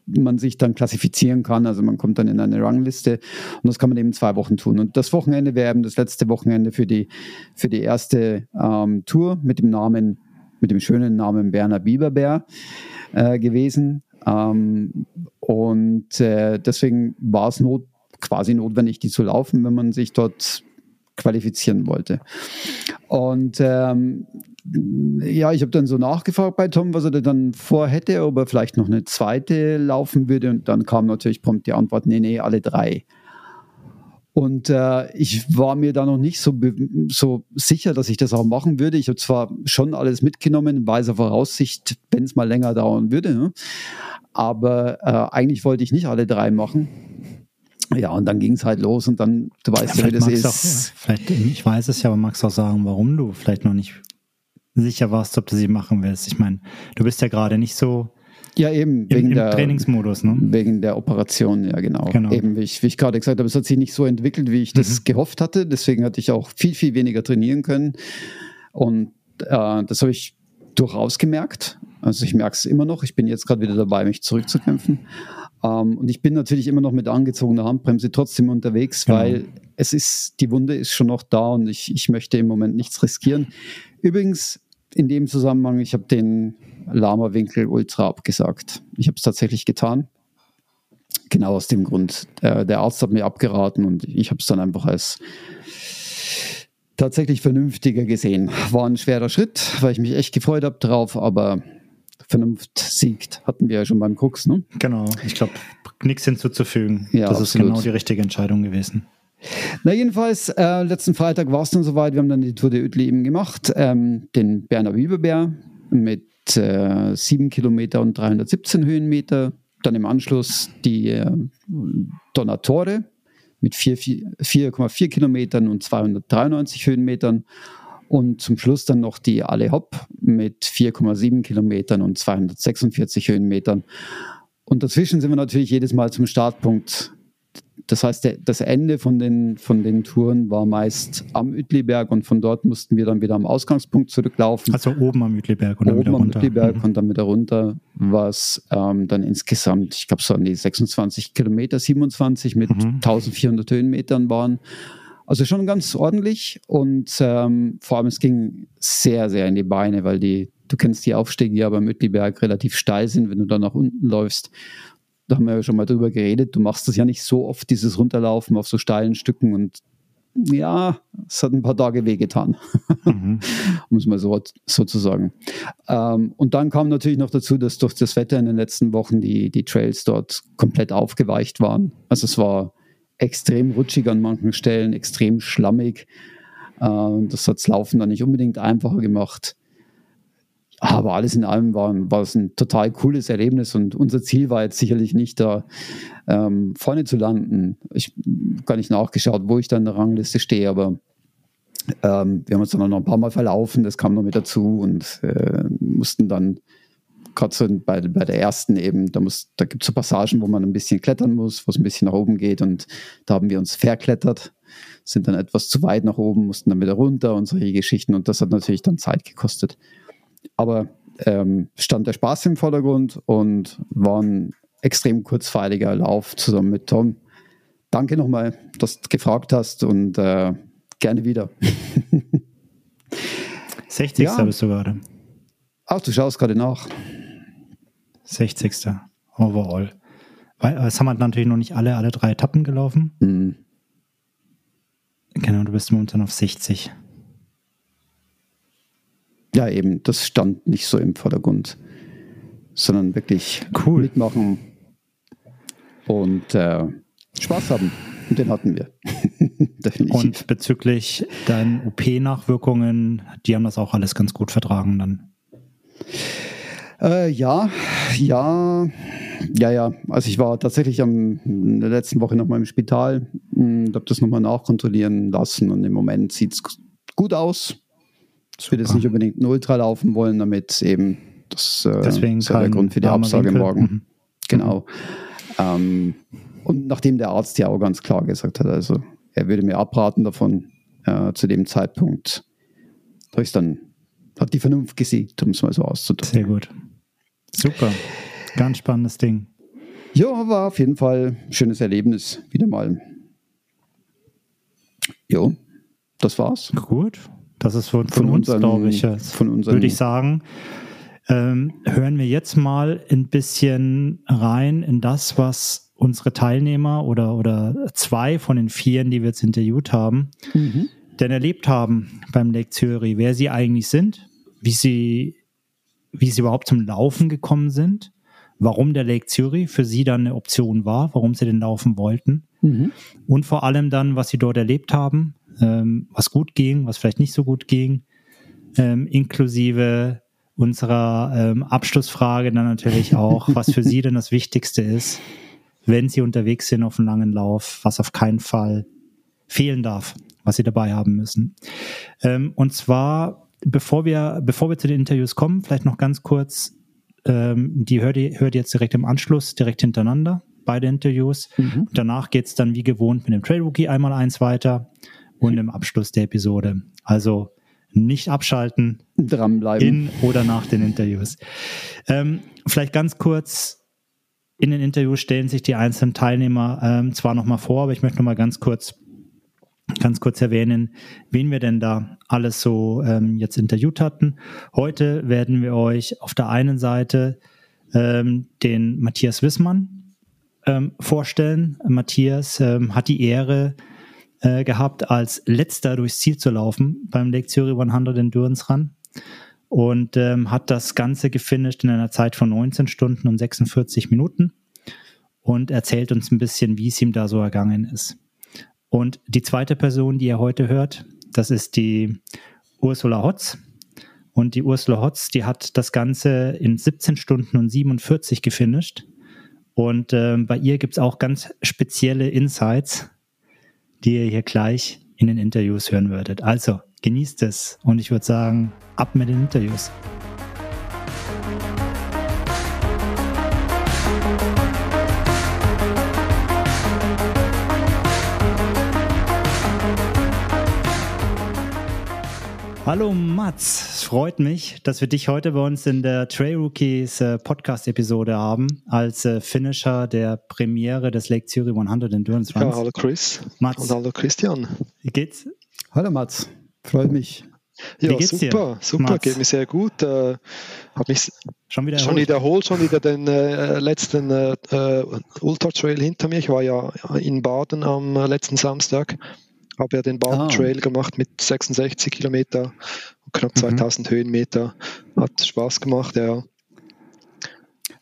man sich dann klassifizieren kann. Also man kommt dann in eine Rangliste und das kann man eben zwei Wochen tun. Und das Wochenende wäre eben das letzte Wochenende für die, für die erste ähm, Tour mit dem Namen, mit dem schönen Namen Berner Biberbär äh, gewesen. Ähm, und äh, deswegen war es not, quasi notwendig, die zu laufen, wenn man sich dort qualifizieren wollte. Und ähm, ja, ich habe dann so nachgefragt bei Tom, was er dann vorhätte, ob er vielleicht noch eine zweite laufen würde. Und dann kam natürlich prompt die Antwort, nee, nee, alle drei. Und äh, ich war mir da noch nicht so, so sicher, dass ich das auch machen würde. Ich habe zwar schon alles mitgenommen, in weiser Voraussicht, wenn es mal länger dauern würde. Ne? Aber äh, eigentlich wollte ich nicht alle drei machen. Ja, und dann ging es halt los und dann, du weißt ja, ja wie das ist. Auch, vielleicht, ich weiß es ja, aber magst du auch sagen, warum du vielleicht noch nicht sicher warst, ob du sie machen willst. Ich meine, du bist ja gerade nicht so ja, eben wegen im, im der Trainingsmodus, ne? Wegen der Operation, ja genau. genau. Eben, wie ich, wie ich gerade gesagt habe, es hat sich nicht so entwickelt, wie ich das mhm. gehofft hatte. Deswegen hatte ich auch viel, viel weniger trainieren können. Und äh, das habe ich durchaus gemerkt. Also ich merke es immer noch. Ich bin jetzt gerade wieder dabei, mich zurückzukämpfen. Ähm, und ich bin natürlich immer noch mit angezogener Handbremse trotzdem unterwegs, genau. weil es ist, die Wunde ist schon noch da und ich, ich möchte im Moment nichts riskieren. Übrigens, in dem Zusammenhang, ich habe den Lama-Winkel Ultra abgesagt. Ich habe es tatsächlich getan. Genau aus dem Grund. Äh, der Arzt hat mir abgeraten und ich habe es dann einfach als tatsächlich vernünftiger gesehen. War ein schwerer Schritt, weil ich mich echt gefreut habe drauf, aber Vernunft siegt, hatten wir ja schon beim Krux, ne? Genau, ich glaube, nichts hinzuzufügen. Ja, das absolut. ist genau die richtige Entscheidung gewesen. Na, jedenfalls, äh, letzten Freitag war es dann soweit. Wir haben dann die Tour de Uetli eben gemacht, ähm, den Berner Bibelbär mit äh, 7 Kilometer und 317 Höhenmeter. Dann im Anschluss die äh, Donatore mit 4,4 Kilometern und 293 Höhenmetern. Und zum Schluss dann noch die Ale Hopp mit 4,7 Kilometern und 246 Höhenmetern. Und dazwischen sind wir natürlich jedes Mal zum Startpunkt das heißt, der, das Ende von den, von den Touren war meist am Uetliberg und von dort mussten wir dann wieder am Ausgangspunkt zurücklaufen. Also oben am Uetliberg und dann oben wieder runter. am Uetliberg mhm. und dann wieder runter, was ähm, dann insgesamt, ich glaube, so an die 26 Kilometer, 27 mit mhm. 1400 Höhenmetern waren. Also schon ganz ordentlich und ähm, vor allem es ging sehr, sehr in die Beine, weil die, du kennst die Aufstiege ja beim Uetliberg relativ steil sind, wenn du da nach unten läufst da haben wir ja schon mal drüber geredet, du machst das ja nicht so oft, dieses Runterlaufen auf so steilen Stücken und ja, es hat ein paar Tage wehgetan, mhm. um es mal so sozusagen. Ähm, und dann kam natürlich noch dazu, dass durch das Wetter in den letzten Wochen die, die Trails dort komplett aufgeweicht waren. Also es war extrem rutschig an manchen Stellen, extrem schlammig. Äh, das hat das Laufen dann nicht unbedingt einfacher gemacht. Aber alles in allem war, war es ein total cooles Erlebnis und unser Ziel war jetzt sicherlich nicht da ähm, vorne zu landen. Ich gar nicht nachgeschaut, wo ich da in der Rangliste stehe, aber ähm, wir haben uns dann noch ein paar Mal verlaufen, das kam noch mit dazu und äh, mussten dann gerade so bei, bei der ersten eben, da, da gibt es so Passagen, wo man ein bisschen klettern muss, wo es ein bisschen nach oben geht und da haben wir uns verklettert, sind dann etwas zu weit nach oben, mussten dann wieder runter und solche Geschichten und das hat natürlich dann Zeit gekostet. Aber ähm, stand der Spaß im Vordergrund und war ein extrem kurzweiliger Lauf zusammen mit Tom. Danke nochmal, dass du gefragt hast und äh, gerne wieder. 60. Ja. bist du gerade. Ach, du schaust gerade nach. 60. Overall. Weil, es haben halt natürlich noch nicht alle, alle drei Etappen gelaufen. Mhm. Genau, du bist momentan auf 60 ja, eben, das stand nicht so im Vordergrund, sondern wirklich cool. mitmachen und äh, Spaß haben. Und den hatten wir. und bezüglich deinen OP-Nachwirkungen, die haben das auch alles ganz gut vertragen dann. Äh, ja, ja, ja, ja. Also ich war tatsächlich am, in der letzten Woche nochmal im Spital und habe das nochmal nachkontrollieren lassen und im Moment sieht es gut aus. Ich will jetzt nicht unbedingt ein Ultra laufen wollen, damit eben das äh, Deswegen ist der Grund für die Absage Winkel. morgen. Mhm. Genau. Ähm, und nachdem der Arzt ja auch ganz klar gesagt hat, also er würde mir abraten davon äh, zu dem Zeitpunkt, habe ich dann, hat die Vernunft gesiegt, um es mal so auszudrücken. Sehr gut. Super. Ganz spannendes Ding. Ja, war auf jeden Fall ein schönes Erlebnis. Wieder mal. Jo, das war's. Gut. Das ist von, von, von uns, glaube ich. Von unseren, würde ich sagen. Ähm, hören wir jetzt mal ein bisschen rein in das, was unsere Teilnehmer oder, oder zwei von den vieren, die wir jetzt interviewt haben, mhm. Denn erlebt haben beim Lake Zürich, wer sie eigentlich sind, wie sie, wie sie überhaupt zum Laufen gekommen sind, warum der Lake Zürich für sie dann eine Option war, warum sie den laufen wollten mhm. und vor allem dann, was sie dort erlebt haben, ähm, was gut ging, was vielleicht nicht so gut ging, ähm, inklusive unserer ähm, Abschlussfrage dann natürlich auch, was für Sie denn das Wichtigste ist, wenn Sie unterwegs sind auf einem langen Lauf, was auf keinen Fall fehlen darf, was Sie dabei haben müssen. Ähm, und zwar, bevor wir, bevor wir zu den Interviews kommen, vielleicht noch ganz kurz, ähm, die hört ihr, hört ihr jetzt direkt im Anschluss, direkt hintereinander, beide Interviews. Mhm. danach geht's dann wie gewohnt mit dem Trail Rookie einmal eins weiter und im Abschluss der Episode. Also nicht abschalten. Dranbleiben. In oder nach den Interviews. Ähm, vielleicht ganz kurz. In den Interviews stellen sich die einzelnen Teilnehmer ähm, zwar nochmal vor, aber ich möchte nochmal ganz kurz, ganz kurz erwähnen, wen wir denn da alles so ähm, jetzt interviewt hatten. Heute werden wir euch auf der einen Seite ähm, den Matthias Wissmann ähm, vorstellen. Matthias ähm, hat die Ehre, äh, gehabt, als letzter durchs Ziel zu laufen beim Lake Zurich 100 Endurance Run und ähm, hat das Ganze gefinisht in einer Zeit von 19 Stunden und 46 Minuten und erzählt uns ein bisschen, wie es ihm da so ergangen ist. Und die zweite Person, die ihr heute hört, das ist die Ursula Hotz. Und die Ursula Hotz, die hat das Ganze in 17 Stunden und 47 gefinisht. Und äh, bei ihr gibt es auch ganz spezielle Insights, die ihr hier gleich in den Interviews hören würdet. Also genießt es und ich würde sagen, ab mit den Interviews. Hallo Mats, es freut mich, dass wir dich heute bei uns in der Trail Rookies äh, Podcast-Episode haben, als äh, Finisher der Premiere des Lake Zurich 100 Endurance Runs. Ja, hallo Chris Mats. und hallo Christian. Wie geht's? Hallo Mats, freut mich. Ja, super, dir, super, Mats? geht mir sehr gut. Äh, habe mich schon wieder, schon wieder erholt, schon wieder den äh, letzten äh, äh, Ultra Trail hinter mir. Ich war ja in Baden am äh, letzten Samstag habe ja den Baden ah. Trail gemacht mit 66 Kilometer und knapp 2000 mhm. Höhenmeter. Hat Spaß gemacht, ja.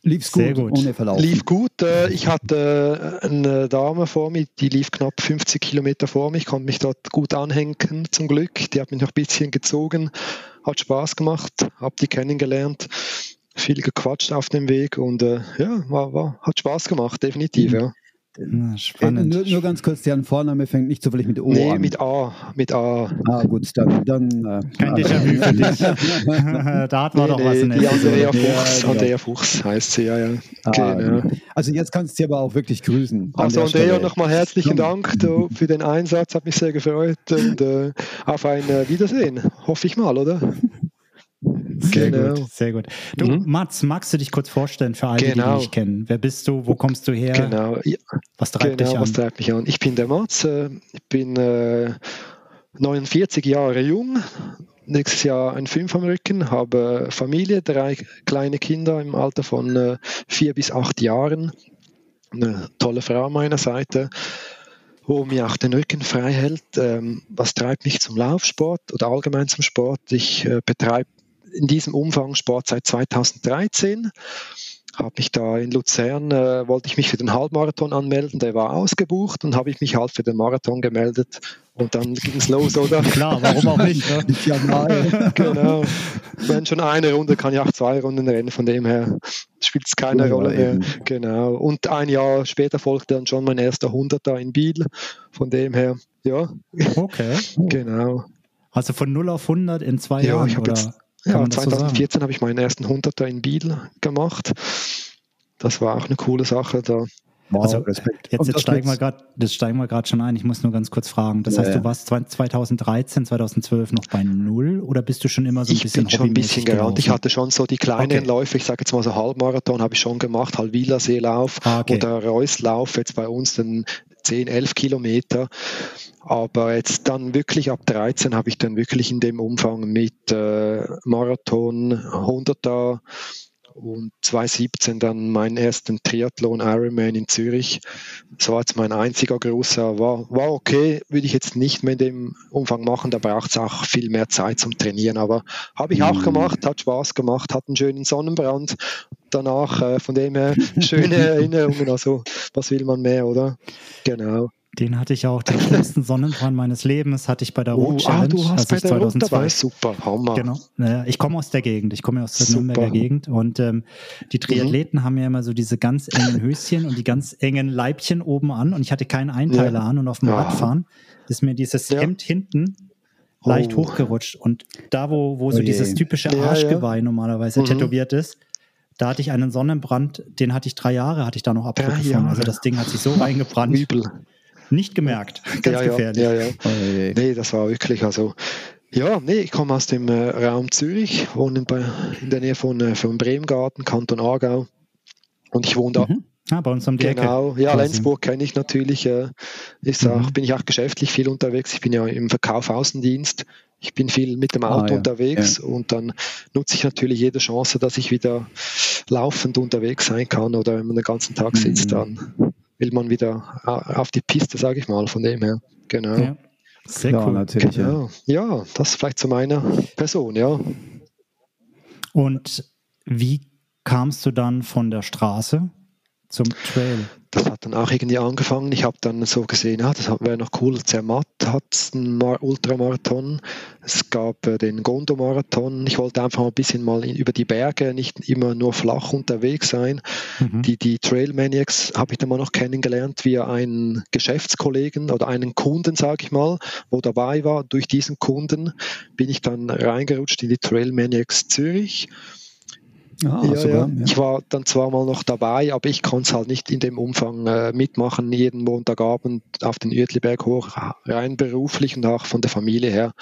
Lief's gut, gut, ohne Verlauf. Lief gut. Äh, ich hatte äh, eine Dame vor mir, die lief knapp 50 Kilometer vor mir. Ich konnte mich dort gut anhängen, zum Glück. Die hat mich noch ein bisschen gezogen. Hat Spaß gemacht, habe die kennengelernt, viel gequatscht auf dem Weg und äh, ja, war, war, hat Spaß gemacht, definitiv, mhm. ja. Na, spannend. Äh, nur, nur, ganz kurz, deren Vorname fängt nicht zufällig mit O nee, an. mit A. Mit A. Ah, gut, dann. dann äh, Kein Déjà-vu für dich. da hat man nee, doch nee, was in der Andrea Fuchs, ja, Andrea Fuchs heißt sie, ja, ja. Ah, genau. Also jetzt kannst du sie aber auch wirklich grüßen. Also Andrea, nochmal herzlichen Dank du, für den Einsatz, hat mich sehr gefreut und äh, auf ein äh, Wiedersehen, hoffe ich mal, oder? Sehr genau. gut, sehr gut. Du, mhm. Mats, magst du dich kurz vorstellen für alle, genau. die dich nicht kennen? Wer bist du? Wo kommst du her? Genau. Ja. Was treibt genau, dich an? Was treibt mich an? Ich bin der Mats. Äh, ich bin äh, 49 Jahre jung. Nächstes Jahr ein Fünf am Rücken, habe Familie, drei kleine Kinder im Alter von äh, vier bis acht Jahren. Eine tolle Frau an meiner Seite wo mir auch den Rücken frei hält. Ähm, was treibt mich zum Laufsport oder allgemein zum Sport? Ich äh, betreibe in diesem Umfang Sport seit 2013 habe mich da in Luzern, äh, wollte ich mich für den Halbmarathon anmelden, der war ausgebucht und habe ich mich halt für den Marathon gemeldet und dann ging es los, oder? Klar, warum auch nicht? Ne? ja, nein. genau. Wenn schon eine Runde, kann ich auch zwei Runden rennen, von dem her spielt es keine oh, Rolle mehr. Genau. Und ein Jahr später folgte dann schon mein erster Hunderter in Biel, von dem her, ja. Okay. genau. Also von 0 auf 100 in zwei ja, Jahren? Ich oder? Jetzt, ja, 2014 so habe ich meinen ersten Hunderter in Biel gemacht. Das war auch eine coole Sache. Da Wow, also Respekt. Jetzt, jetzt steigen wir grad, das steigen wir gerade schon ein. Ich muss nur ganz kurz fragen. Das ja, heißt, du warst 2013, 2012 noch bei Null oder bist du schon immer so ein ich bisschen Ich bin schon ein bisschen gerannt. Ich hatte schon so die kleinen okay. Läufe, ich sage jetzt mal so Halbmarathon habe ich schon gemacht, Halwilersee-Lauf ah, okay. oder Reuslauf, jetzt bei uns dann 10, 11 Kilometer. Aber jetzt dann wirklich ab 13 habe ich dann wirklich in dem Umfang mit äh, Marathon, 100er und 2017 dann meinen ersten Triathlon Ironman in Zürich. Das war jetzt mein einziger großer, war, war okay, würde ich jetzt nicht mehr in dem Umfang machen, da braucht es auch viel mehr Zeit zum Trainieren, aber habe ich auch mhm. gemacht, hat Spaß gemacht, hat einen schönen Sonnenbrand danach, äh, von dem her schöne Erinnerungen, also was will man mehr, oder? Genau. Den hatte ich auch, den schlimmsten Sonnenbrand meines Lebens hatte ich bei der Rot Challenge. Oh, ah, du hast bei der Rot dabei, super, Hammer. Genau, ich komme aus der Gegend, ich komme aus der super. Nürnberger Gegend und ähm, die Triathleten mhm. haben ja immer so diese ganz engen Höschen und die ganz engen Leibchen oben an und ich hatte keinen Einteiler ja. an und auf dem ja. Radfahren ist mir dieses ja. Hemd hinten leicht oh. hochgerutscht und da, wo, wo so oh dieses typische Arschgeweih normalerweise mhm. tätowiert ist, da hatte ich einen Sonnenbrand, den hatte ich drei Jahre, hatte ich da noch Abdrücke von. Also das Ding hat sich so reingebrannt. Übel. Nicht gemerkt. Ganz ja, gefährlich. Ja, ja, ja. Nee, das war wirklich, also Ja, nee, ich komme aus dem äh, Raum Zürich, wohne bei, in der Nähe von, äh, von Bremgarten, Kanton Aargau. Und ich wohne da. Mhm. Ah, bei uns die genau, ja, Lenzburg kenne ich natürlich. Äh, ist auch, mhm. bin ich auch geschäftlich viel unterwegs. Ich bin ja im Verkauf Außendienst. Ich bin viel mit dem Auto ah, ja. unterwegs ja. und dann nutze ich natürlich jede Chance, dass ich wieder laufend unterwegs sein kann oder wenn man den ganzen Tag sitzt, mhm. dann will man wieder auf die Piste, sage ich mal, von dem her. Genau. Ja. Sehr Klar, cool. Natürlich, genau. ja. ja, das vielleicht zu meiner Person, ja. Und wie kamst du dann von der Straße zum Trail? Das hat dann auch irgendwie angefangen. Ich habe dann so gesehen, ja, das wäre noch cool. Zermatt hat einen Ultramarathon. Es gab äh, den Gondo-Marathon. Ich wollte einfach mal ein bisschen mal in, über die Berge, nicht immer nur flach unterwegs sein. Mhm. Die, die Trail Maniacs habe ich dann mal noch kennengelernt via einen Geschäftskollegen oder einen Kunden, sage ich mal, wo dabei war. Durch diesen Kunden bin ich dann reingerutscht in die Trail Maniacs Zürich. Ah, ja, sogar, ja. Ich war dann zwar mal noch dabei, aber ich konnte es halt nicht in dem Umfang äh, mitmachen, jeden Montagabend auf den Uetliberg hoch, rein beruflich und auch von der Familie her.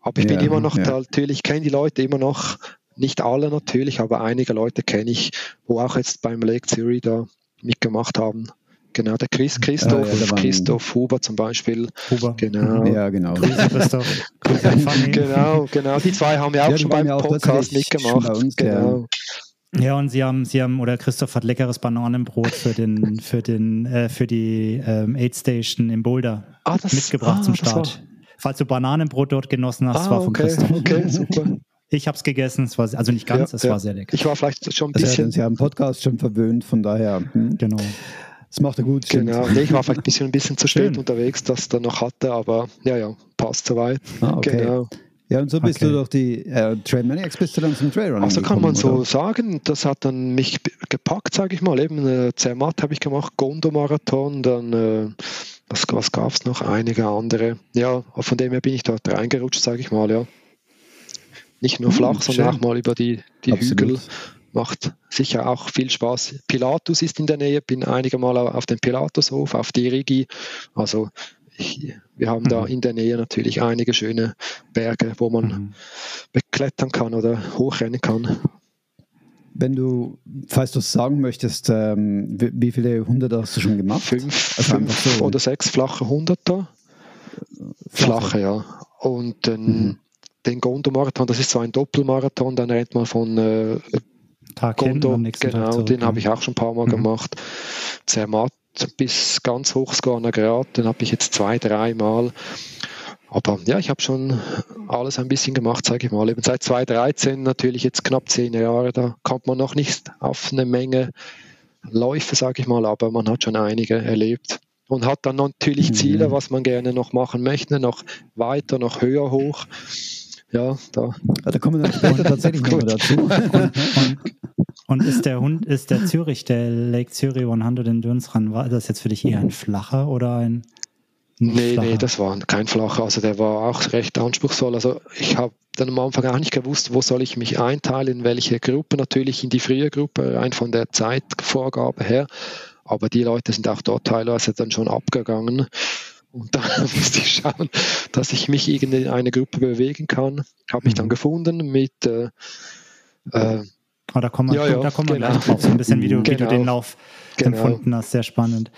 Aber ich ja, bin immer noch, da, natürlich kenne die Leute immer noch, nicht alle natürlich, aber einige Leute kenne ich, wo auch jetzt beim Lake Zurich da mitgemacht haben. Genau, der Chris Christoph, ja, ja, Christoph Huber zum Beispiel. Huber. Genau. Ja, genau. Christoph. genau, genau. Die zwei haben ja auch ja, schon beim Podcast mitgemacht. Uns, genau. Ja, und sie haben, sie haben, oder Christoph hat leckeres Bananenbrot für den, für den, äh, für die ähm, Aid Station in Boulder ah, das, mitgebracht ah, zum Start. Falls du Bananenbrot dort genossen hast, ah, war von okay, Christoph. Okay, super. Ich habe es gegessen, es war also nicht ganz, ja, es ja. war sehr lecker. Ich war vielleicht schon ein bisschen. Also, sie haben Podcast schon verwöhnt, von daher. Hm. Genau. Das macht er gut. Genau, nee, ich war vielleicht ein bisschen, ein bisschen zu spät unterwegs, dass er noch hatte, aber ja, ja, passt soweit. Ah, okay. Genau. Ja, und so bist okay. du durch die äh, Trail Maniacs bist du dann zum Trailrunning Also kann man so oder? sagen, das hat dann mich gepackt, sage ich mal. Eben äh, Zermatt habe ich gemacht, Gondo-Marathon, dann äh, was, was gab es noch? Einige andere. Ja, von dem her bin ich dort reingerutscht, sage ich mal, ja. Nicht nur hm, flach, hm, sondern auch mal über die, die Hügel macht sicher auch viel Spaß. Pilatus ist in der Nähe, bin einige Mal auf dem Pilatushof, auf die Rigi. Also ich, wir haben mhm. da in der Nähe natürlich einige schöne Berge, wo man mhm. beklettern kann oder hochrennen kann. Wenn du, falls du es sagen möchtest, ähm, wie viele Hunderte hast du schon gemacht? Fünf, also fünf so oder sechs flache Hunderter. Flache, flache ja. Und den, mhm. den Gondo-Marathon, das ist so ein Doppelmarathon, dann rennt man von äh, Tag hin, genau, zurück, den habe ich auch schon ein paar Mal mhm. gemacht. Zermatt bis ganz hoch Grad, den habe ich jetzt zwei, dreimal. Aber ja, ich habe schon alles ein bisschen gemacht, sage ich mal. Eben seit 2013 natürlich jetzt knapp zehn Jahre, da kommt man noch nicht auf eine Menge Läufe, sage ich mal, aber man hat schon einige erlebt und hat dann natürlich mhm. Ziele, was man gerne noch machen möchte, noch weiter, noch höher hoch ja, da. Ja, da kommen wir später tatsächlich noch dazu. Und, und, ist der Hund, ist der Zürich, der Lake Zürich 100 Endurance Run, war das jetzt für dich eher ein flacher oder ein Nee, flacher? nee, das war kein flacher. Also der war auch recht anspruchsvoll. Also ich habe dann am Anfang auch nicht gewusst, wo soll ich mich einteilen, in welche Gruppe. Natürlich in die frühe Gruppe, rein von der Zeitvorgabe her. Aber die Leute sind auch dort teilweise dann schon abgegangen. Und da musste ich schauen, dass ich mich in eine Gruppe bewegen kann. Habe mich dann mhm. gefunden mit äh, äh, Oh, da kommen wir, ja, da kommen wir genau. gleich drauf, so ein bisschen, wie du, genau. wie du genau. den Lauf genau. empfunden hast. Sehr spannend.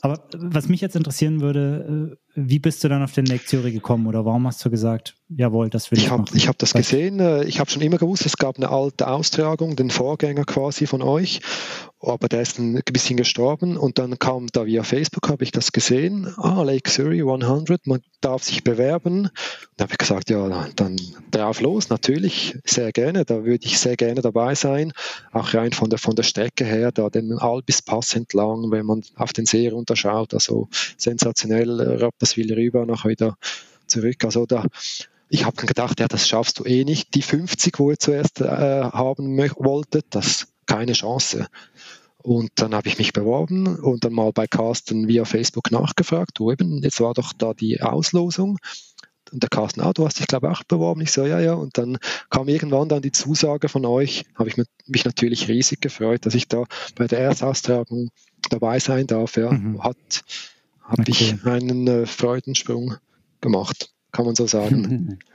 Aber was mich jetzt interessieren würde, äh, wie bist du dann auf den Lake Zürich gekommen oder warum hast du gesagt, jawohl, das will ich, ich hab, machen? Ich habe das gesehen, äh, ich habe schon immer gewusst, es gab eine alte Austragung, den Vorgänger quasi von euch aber der ist ein bisschen gestorben und dann kam da via Facebook, habe ich das gesehen, ah, Lake Surrey 100, man darf sich bewerben. Da habe ich gesagt, ja, dann drauf los, natürlich, sehr gerne, da würde ich sehr gerne dabei sein, auch rein von der, von der Strecke her, da den Albis-Pass entlang, wenn man auf den See runterschaut, also sensationell, äh, Rapperswil rüber, nachher wieder zurück, also da ich habe dann gedacht, ja, das schaffst du eh nicht. Die 50, wo ihr zuerst äh, haben wolltet, das keine Chance. Und dann habe ich mich beworben und dann mal bei Carsten via Facebook nachgefragt, wo eben, jetzt war doch da die Auslosung. Und der Carsten, ah, du hast dich, glaube ich, auch beworben. Ich so, ja, ja. Und dann kam irgendwann dann die Zusage von euch. Habe ich mich natürlich riesig gefreut, dass ich da bei der Erstaustragung dabei sein darf. Ja. Mhm. Hat, habe okay. ich einen äh, Freudensprung gemacht, kann man so sagen.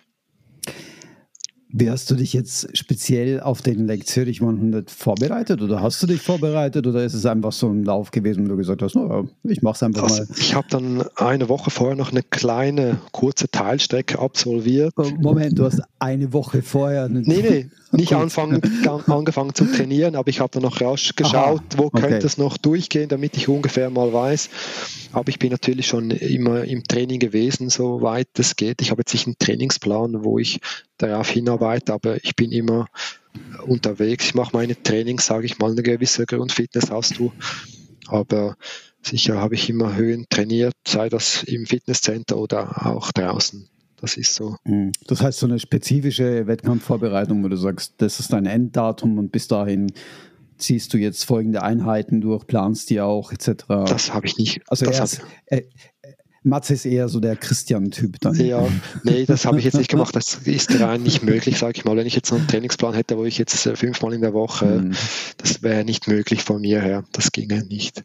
Wie hast du dich jetzt speziell auf den Lake Zürich 100 vorbereitet oder hast du dich vorbereitet oder ist es einfach so ein Lauf gewesen, wo du gesagt hast, no, ich mache es einfach also, mal? Ich habe dann eine Woche vorher noch eine kleine, kurze Teilstrecke absolviert. Oh, Moment, du hast eine Woche vorher... Nee, nee, nicht anfangen, angefangen zu trainieren, aber ich habe dann noch rasch geschaut, Aha, wo okay. könnte es noch durchgehen, damit ich ungefähr mal weiß. Aber ich bin natürlich schon immer im Training gewesen, soweit es geht. Ich habe jetzt nicht einen Trainingsplan, wo ich darauf hinarbeite, aber ich bin immer unterwegs. Ich mache meine Trainings, sage ich mal, eine gewisse Grundfitness hast du. Aber sicher habe ich immer Höhen trainiert, sei das im Fitnesscenter oder auch draußen. Das ist so. Mhm. Das heißt, so eine spezifische Wettkampfvorbereitung, wo du sagst, das ist dein Enddatum und bis dahin ziehst du jetzt folgende Einheiten durch, planst die auch, etc. Das habe ich nicht. Also er ist, äh, Matze ist eher so der Christian-Typ dann. Ja, nee, das habe ich jetzt nicht gemacht. Das ist rein nicht möglich, sage ich mal. Wenn ich jetzt einen Trainingsplan hätte, wo ich jetzt äh, fünfmal in der Woche, mhm. das wäre nicht möglich von mir her. Das ginge nicht.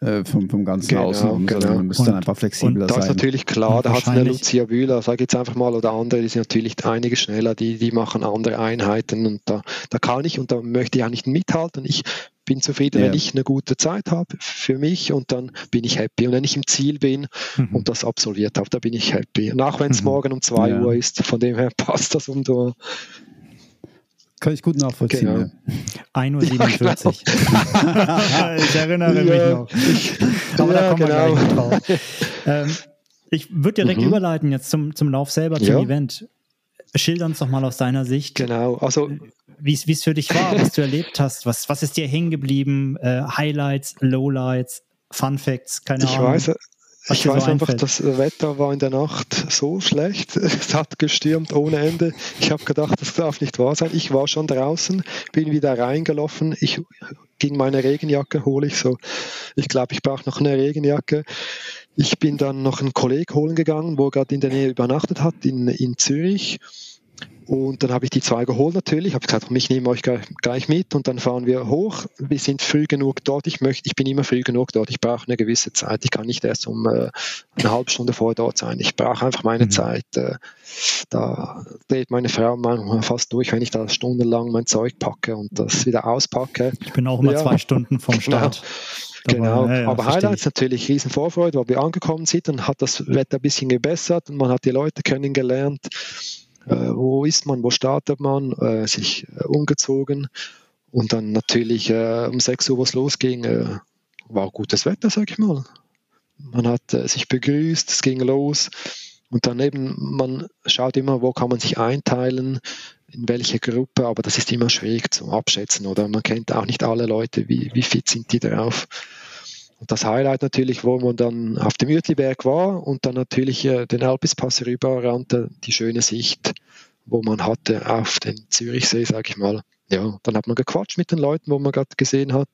Äh, vom, vom ganzen genau, Außen. Genau. Also man müsste dann einfach flexibler und das sein. Das ist natürlich klar, da hat eine Lucia Bühler, sage ich jetzt einfach mal, oder andere, die sind natürlich einige schneller, die, die machen andere Einheiten und da, da kann ich und da möchte ich auch nicht mithalten. Ich bin zufrieden, ja. wenn ich eine gute Zeit habe für mich und dann bin ich happy. Und wenn ich im Ziel bin mhm. und das absolviert habe, da bin ich happy. Und auch wenn es mhm. morgen um 2 ja. Uhr ist, von dem her passt das um du kann ich gut nachvollziehen. Genau. 1.47 Uhr. Ja, ich erinnere ja. mich noch. Aber ja, da kommen genau. wir gleich drauf. Ähm, ich würde direkt mhm. überleiten jetzt zum, zum Lauf selber, zum Event. Schilder uns doch mal aus deiner Sicht. Genau, also wie es für dich war, was du erlebt hast. Was, was ist dir hängen geblieben? Äh, Highlights, Lowlights, Fun Facts, keine ich Ahnung. Weiß, ich weiß so einfach, das Wetter war in der Nacht so schlecht. Es hat gestürmt ohne Ende. Ich habe gedacht, das darf nicht wahr sein. Ich war schon draußen, bin wieder reingelaufen. Ich ging meine Regenjacke, hole ich so. Ich glaube, ich brauche noch eine Regenjacke. Ich bin dann noch einen Kollegen holen gegangen, wo gerade in der Nähe übernachtet hat, in, in Zürich. Und dann habe ich die zwei geholt natürlich, habe gesagt, mich nehme euch gleich mit und dann fahren wir hoch. Wir sind früh genug dort. Ich möchte, ich bin immer früh genug dort. Ich brauche eine gewisse Zeit. Ich kann nicht erst um äh, eine halbe Stunde vorher dort sein. Ich brauche einfach meine mhm. Zeit. Äh, da dreht meine Frau manchmal fast durch, wenn ich da stundenlang mein Zeug packe und das wieder auspacke. Ich bin auch immer ja. zwei Stunden vom genau. Start. Genau, genau. Ja, ja, aber Highlights natürlich riesen Vorfreude, weil wir angekommen sind und hat das Wetter ein bisschen gebessert und man hat die Leute kennengelernt. Äh, wo ist man, wo startet man, äh, sich äh, umgezogen. Und dann natürlich um 6 Uhr, wo es losging, war gutes Wetter, sag ich mal. Man hat sich begrüßt, es ging los. Und daneben, man schaut immer, wo kann man sich einteilen, in welche Gruppe, aber das ist immer schwierig zu abschätzen oder man kennt auch nicht alle Leute, wie, wie fit sind die drauf. Und das Highlight natürlich, wo man dann auf dem Uetliberg war und dann natürlich äh, den Alpispass rüberrannte, die schöne Sicht, wo man hatte auf den Zürichsee, sag ich mal. Ja, dann hat man gequatscht mit den Leuten, wo man gerade gesehen hat.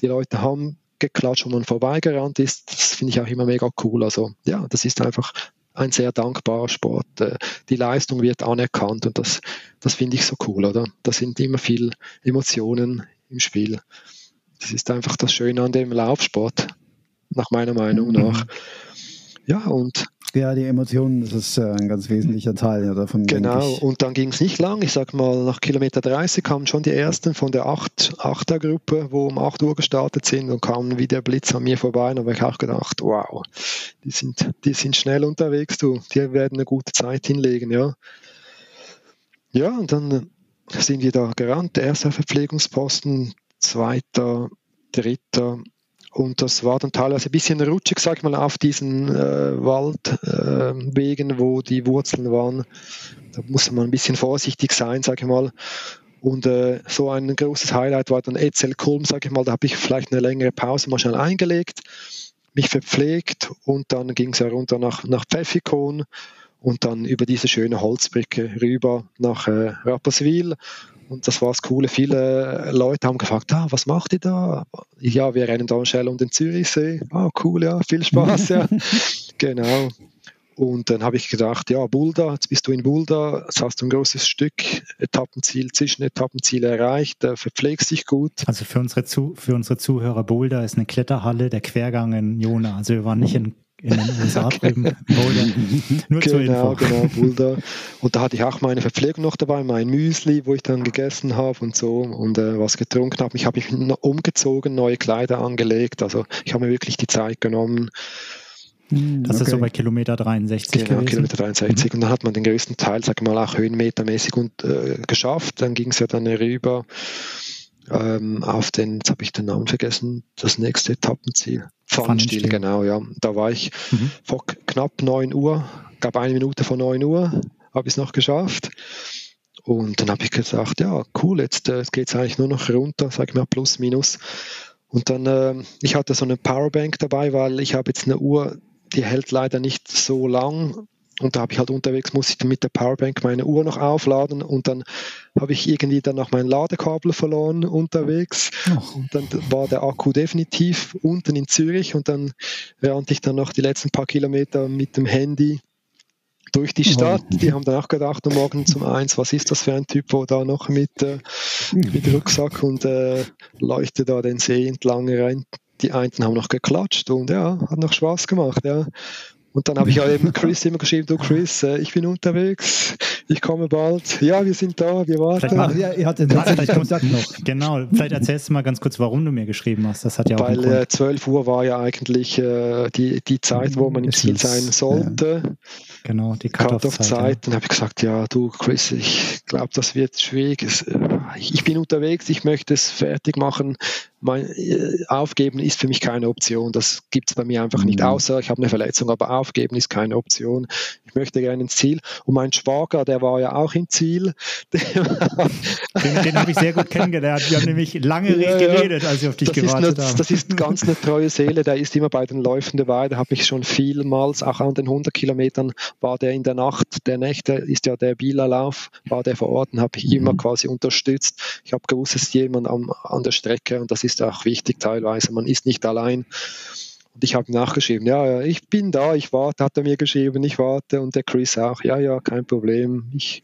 Die Leute haben geklatscht, wo man vorbeigerannt ist. Das finde ich auch immer mega cool. Also ja, das ist einfach ein sehr dankbarer Sport. Äh, die Leistung wird anerkannt und das, das finde ich so cool, oder? Da sind immer viel Emotionen im Spiel. Das ist einfach das Schöne an dem Laufsport, nach meiner Meinung mhm. nach. Ja, und ja, die Emotionen, das ist äh, ein ganz wesentlicher Teil ja, davon. Genau, und dann ging es nicht lang. Ich sag mal, nach Kilometer 30 kamen schon die ersten von der 8, er Gruppe, wo um 8 Uhr gestartet sind und kamen wie der Blitz an mir vorbei. Und habe ich auch gedacht, wow, die sind, die sind schnell unterwegs, du. Die werden eine gute Zeit hinlegen, ja. Ja, und dann sind wir da gerannt. Der erste Verpflegungsposten, zweiter, dritter. Und das war dann teilweise ein bisschen rutschig, sag ich mal, auf diesen äh, Waldwegen, äh, wo die Wurzeln waren. Da musste man ein bisschen vorsichtig sein, sag ich mal. Und äh, so ein großes Highlight war dann Etzel Kulm, sag ich mal, da habe ich vielleicht eine längere Pause mal schnell eingelegt, mich verpflegt und dann ging es ja runter nach, nach Pfeffikon und dann über diese schöne Holzbrücke rüber nach äh, Rapperswil und das war das Coole. Viele Leute haben gefragt, ah, was macht ihr da? Ja, wir rennen da schnell um den Zürichsee. Ah, cool, ja, viel Spaß, ja. genau. Und dann habe ich gedacht, ja, Bulda, jetzt bist du in Bulda, jetzt hast du ein großes Stück Etappenziel, Zwischenetappenziel erreicht, äh, verpflegst dich gut. Also für unsere, Zu für unsere Zuhörer, Boulder ist eine Kletterhalle, der Quergang in Jona. Also wir waren nicht in in den USA drüben, Boulder. Nur genau, zur Info. Genau, Boulder. Und da hatte ich auch meine Verpflegung noch dabei, mein Müsli, wo ich dann gegessen habe und so und äh, was getrunken habe. Ich habe mich umgezogen, neue Kleider angelegt. Also ich habe mir wirklich die Zeit genommen. Hm, das okay. ist so bei Kilometer 63 Genau, gewesen. Kilometer 63. Mhm. Und dann hat man den größten Teil, sag mal, auch höhenmetermäßig und, äh, geschafft. Dann ging es ja dann rüber ähm, auf den, jetzt habe ich den Namen vergessen, das nächste Etappenziel. Pfannenstiel, genau, ja. Da war ich mhm. vor knapp 9 Uhr, gab eine Minute vor 9 Uhr, habe ich es noch geschafft. Und dann habe ich gesagt, ja, cool, jetzt äh, geht es eigentlich nur noch runter, sag ich mal, plus, minus. Und dann, äh, ich hatte so eine Powerbank dabei, weil ich habe jetzt eine Uhr, die hält leider nicht so lang und da habe ich halt unterwegs, muss ich mit der Powerbank meine Uhr noch aufladen und dann habe ich irgendwie dann noch mein Ladekabel verloren unterwegs. Oh. Und dann war der Akku definitiv unten in Zürich und dann rannte ich dann noch die letzten paar Kilometer mit dem Handy durch die Stadt. Oh. Die haben dann auch gedacht, um morgen zum eins, was ist das für ein Typ, wo da noch mit, äh, mit Rucksack und äh, leuchtet da den See entlang rein. Die einen haben noch geklatscht und ja, hat noch Spaß gemacht, ja. Und dann habe ich ja eben Chris immer geschrieben, du Chris, äh, ich bin unterwegs, ich komme bald. Ja, wir sind da, wir warten. Mach, ja, ihr hattet tatsächlich Kontakt noch. Genau, vielleicht erzählst du mal ganz kurz, warum du mir geschrieben hast. Das hat ja auch Weil äh, 12 Uhr war ja eigentlich äh, die, die Zeit, wo man im Ziel sein sollte. Ja. Genau, die Cut-Off-Zeit. Cut ja. Dann habe ich gesagt, ja, du Chris, ich glaube, das wird schwierig. Äh, ich bin unterwegs, ich möchte es fertig machen mein, äh, aufgeben ist für mich keine Option. Das gibt es bei mir einfach nicht, mhm. außer ich habe eine Verletzung, aber aufgeben ist keine Option. Ich möchte gerne ins Ziel. Und mein Schwager, der war ja auch im Ziel. den, den habe ich sehr gut kennengelernt. Wir haben nämlich lange ja, geredet, als ich auf dich gewartet habe. Das ist ganz eine treue Seele, der ist immer bei den Läufen dabei. Der hat mich schon vielmals, auch an den 100 Kilometern, war der in der Nacht, der Nächte ist ja der Bielerlauf, war der vor Ort und habe ich mhm. immer quasi unterstützt. Ich habe gewusst, es ist jemand am, an der Strecke und das ist ist auch wichtig teilweise. Man ist nicht allein. Und ich habe nachgeschrieben, ja, ich bin da, ich warte, hat er mir geschrieben, ich warte. Und der Chris auch, ja, ja, kein Problem. Ich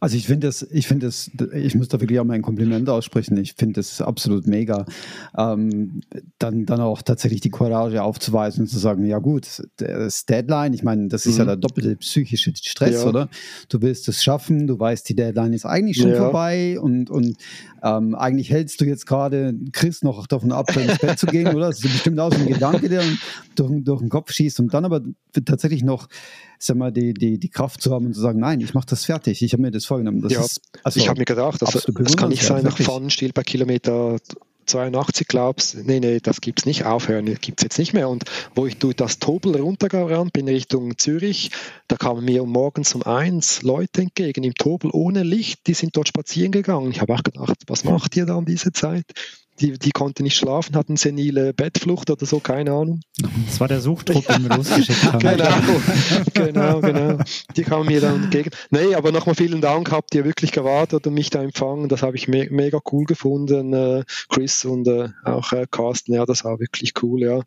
also ich finde das, ich finde das, ich muss da wirklich auch mal ein Kompliment aussprechen. Ich finde das absolut mega. Ähm, dann, dann auch tatsächlich die Courage aufzuweisen und zu sagen, ja gut, das Deadline, ich meine, das ist mhm. ja der doppelte psychische Stress, ja. oder? Du willst es schaffen, du weißt, die Deadline ist eigentlich schon ja. vorbei und, und ähm, eigentlich hältst du jetzt gerade Chris noch davon ab, ins Bett zu gehen, oder? Das ist bestimmt auch so ein Gedanke, der durch, durch den Kopf schießt und dann aber tatsächlich noch sag mal, die, die, die Kraft zu haben und zu sagen, nein, ich mache das fertig, ich habe mir das vorgenommen. Das ja, ist, also ich habe mir gedacht, das, das kann nicht sein nach Pfannenstiel bei Kilometer 82 glaubst, nee, nee, das gibt es nicht, aufhören gibt es jetzt nicht mehr. Und wo ich durch das Tobel runtergerannt bin Richtung Zürich, da kamen mir morgens um eins Leute entgegen im Tobel ohne Licht, die sind dort spazieren gegangen. Ich habe auch gedacht, was macht ihr da um diese Zeit? Die, die konnte nicht schlafen, hatten senile Bettflucht oder so, keine Ahnung. Das war der Suchtrupp, den wir losgeschickt haben. genau, genau, genau. Die kamen mir dann entgegen. Nee, aber nochmal vielen Dank, habt ihr wirklich gewartet und mich da empfangen. Das habe ich me mega cool gefunden, äh, Chris und äh, auch äh, Carsten. Ja, das war wirklich cool, ja.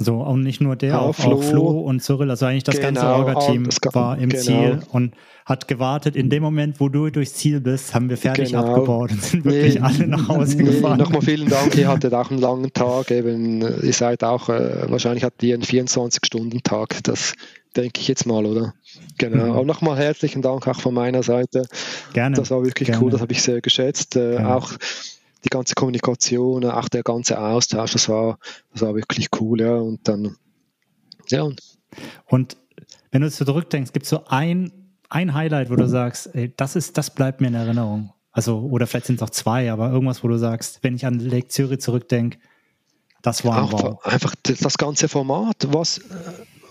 Also und nicht nur der, auch, Flo, auch Flo und Cyril, also eigentlich das genau, ganze Orga-Team war im genau. Ziel und hat gewartet. In dem Moment, wo du durchs Ziel bist, haben wir fertig genau. abgebaut und sind wirklich nee, alle nach Hause nee, gefahren. Nochmal vielen Dank, ihr hattet auch einen langen Tag. Eben, ihr seid auch, äh, wahrscheinlich hattet ihr einen 24-Stunden-Tag. Das denke ich jetzt mal, oder? Genau. Mhm. Aber nochmal herzlichen Dank auch von meiner Seite. Gerne. Das war wirklich Gerne. cool, das habe ich sehr geschätzt. Äh, auch die ganze Kommunikation, auch der ganze Austausch, das war, das war wirklich cool, ja. Und dann, ja. Und wenn du zurückdenkst, gibt es so ein, ein Highlight, wo du sagst, ey, das ist, das bleibt mir in Erinnerung. Also, oder vielleicht sind es auch zwei, aber irgendwas, wo du sagst, wenn ich an Lake Zürich zurückdenke, das war ein wow. Einfach das ganze Format, was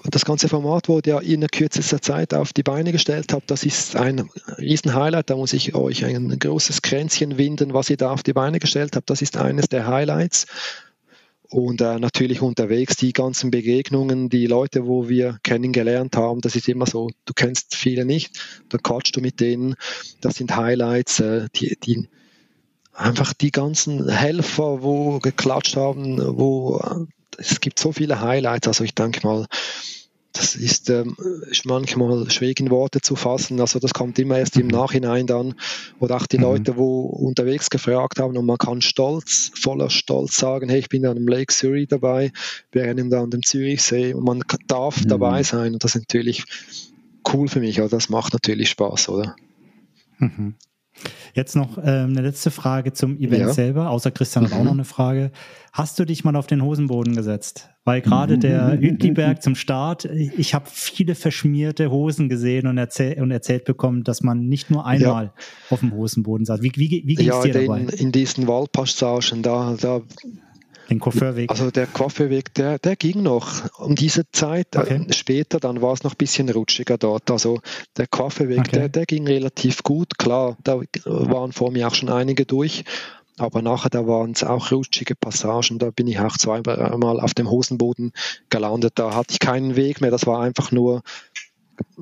das ganze Format wurde ja in kürzester Zeit auf die Beine gestellt habt. Das ist ein riesen Highlight. Da muss ich euch ein großes Kränzchen winden, was ihr da auf die Beine gestellt habt. Das ist eines der Highlights. Und äh, natürlich unterwegs die ganzen Begegnungen, die Leute, wo wir kennengelernt haben, das ist immer so, du kennst viele nicht, dann quatschst du mit denen, das sind Highlights, äh, die, die einfach die ganzen Helfer, wo geklatscht haben, wo es gibt so viele Highlights. Also ich denke mal, das ist, ähm, manchmal schwierig in Worte zu fassen. Also das kommt immer erst im mhm. Nachhinein dann. Oder auch die mhm. Leute, wo unterwegs gefragt haben und man kann stolz, voller Stolz sagen, hey, ich bin an dem Lake Surrey dabei, wir rennen da an dem Zürichsee und man darf mhm. dabei sein. Und das ist natürlich cool für mich. Also das macht natürlich Spaß, oder? Mhm. Jetzt noch ähm, eine letzte Frage zum Event ja. selber, außer Christian hat mhm. auch noch eine Frage. Hast du dich mal auf den Hosenboden gesetzt? Weil gerade mhm. der Uetliberg zum Start, ich habe viele verschmierte Hosen gesehen und, erzähl und erzählt bekommen, dass man nicht nur einmal ja. auf dem Hosenboden saß. Wie, wie, wie ging es ja, dir dabei? In, in diesen Waldpassagen, da, da den Coiffeurweg? Also der Coiffeurweg, der, der ging noch um diese Zeit. Äh, okay. Später, dann war es noch ein bisschen rutschiger dort. Also der Coiffeurweg, okay. der, der ging relativ gut. Klar, da waren vor mir auch schon einige durch. Aber nachher, da waren es auch rutschige Passagen. Da bin ich auch zweimal auf dem Hosenboden gelandet. Da hatte ich keinen Weg mehr. Das war einfach nur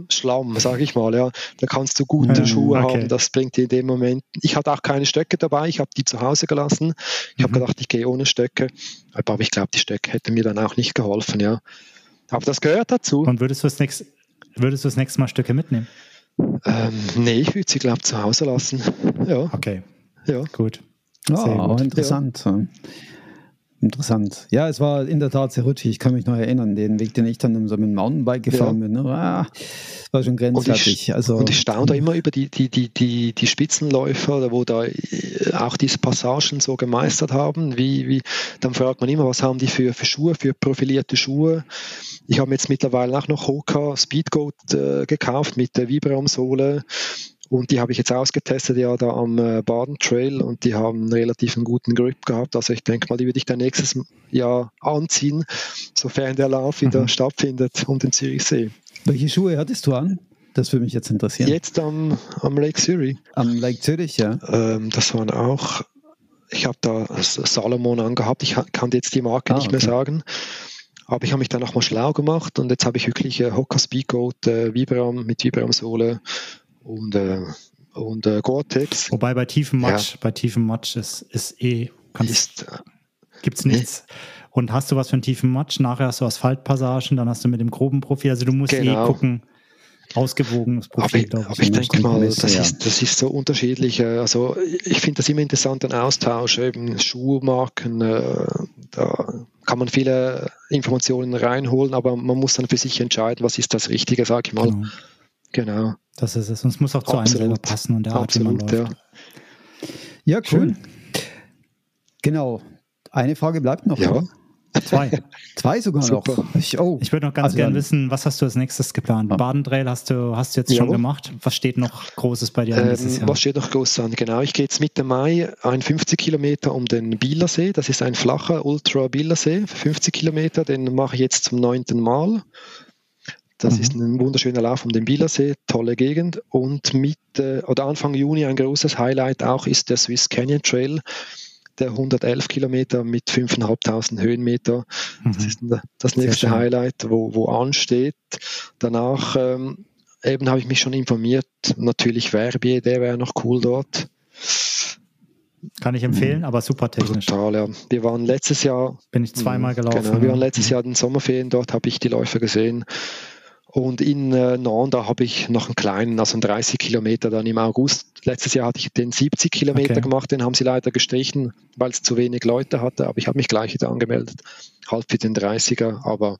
Schlamm, sage ich mal. Ja, da kannst du gute mhm, Schuhe okay. haben. Das bringt dir in dem Moment. Ich hatte auch keine Stöcke dabei. Ich habe die zu Hause gelassen. Ich mhm. habe gedacht, ich gehe ohne Stöcke. Aber ich glaube, die Stöcke hätten mir dann auch nicht geholfen. Ja, aber das gehört dazu. Und würdest du das nächste, würdest du das nächste Mal Stöcke mitnehmen? Ähm, nee, ich würde sie glaube zu Hause lassen. Ja. Okay. Ja. Gut. Ja, oh, interessant. Ja. Interessant. Ja, es war in der Tat sehr rutschig. Ich kann mich noch erinnern, den Weg, den ich dann so mit dem Mountainbike gefahren ja. bin. Ne? Ah, war schon grenzwertig. Und ich, also, und ich staune da immer über die, die, die, die, die Spitzenläufer, wo da äh, auch diese Passagen so gemeistert haben. Wie, wie, dann fragt man immer, was haben die für, für Schuhe, für profilierte Schuhe. Ich habe jetzt mittlerweile auch noch Hoka Speedgoat äh, gekauft mit der Vibram-Sohle. Und die habe ich jetzt ausgetestet ja da am äh, Baden Trail und die haben einen relativ guten Grip gehabt. Also ich denke mal, die würde ich dann nächstes Jahr anziehen, sofern der Lauf wieder mhm. stattfindet um den Zürichsee. Welche Schuhe hattest du an? Das würde mich jetzt interessieren. Jetzt am, am Lake Zürich. Am Lake Zürich, ja. Ähm, das waren auch, ich habe da Salomon angehabt. Ich kann jetzt die Marke ah, nicht mehr sagen. Aber ich habe mich dann nochmal schlau gemacht und jetzt habe ich wirklich äh, Hoka Speedgoat äh, Vibram mit Vibram-Sohle und, äh, und äh, Gore-Tex. Wobei bei tiefem Matsch, ja. bei tiefem Matsch ist, ist eh, kannst, ist, gibt's nichts. Nee. Und hast du was für einen tiefen Matsch? Nachher hast du Asphaltpassagen, dann hast du mit dem groben Profil, also du musst eh genau. eh gucken, ausgewogenes Profil. Aber, aber ich denke mal, das, ja. ist, das ist so unterschiedlich. Äh, also ich finde das immer interessant, ein Austausch, eben Schuhmarken, äh, da kann man viele Informationen reinholen, aber man muss dann für sich entscheiden, was ist das Richtige, sag ich mal. Genau. genau. Das ist es. Und es muss auch zu Absolut. einem selber passen und der Art, wie man läuft. Ja, ja cool. Schön. Genau. Eine Frage bleibt noch. Ja. Zwei. Zwei sogar Super. noch. Ich, oh. ich würde noch ganz also gerne wissen, was hast du als nächstes geplant? Ja. Badentrail hast du, hast du jetzt ja. schon gemacht. Was steht noch Großes bei dir ähm, Was steht noch Großes an? Genau, ich gehe jetzt Mitte Mai ein 50 Kilometer um den Bielersee. Das ist ein flacher Ultra-Bielersee, 50 Kilometer. Den mache ich jetzt zum neunten Mal. Das mhm. ist ein wunderschöner Lauf um den Bielersee, tolle Gegend. Und Mitte oder Anfang Juni ein großes Highlight auch ist der Swiss Canyon Trail, der 111 Kilometer mit 5.500 Höhenmeter. Mhm. Das ist das nächste Highlight, wo, wo ansteht. Danach ähm, eben habe ich mich schon informiert, natürlich Verbier, der wäre noch cool dort. Kann ich empfehlen, aber super technisch. Total, ja. Wir waren letztes Jahr. Bin ich zweimal mhm, gelaufen. Genau, wir waren letztes Jahr in den Sommerferien dort, habe ich die Läufe gesehen. Und in äh, Nord, da habe ich noch einen kleinen, also einen 30 Kilometer dann im August. Letztes Jahr hatte ich den 70 Kilometer okay. gemacht, den haben sie leider gestrichen, weil es zu wenig Leute hatte. Aber ich habe mich gleich wieder angemeldet, halb für den 30er. Aber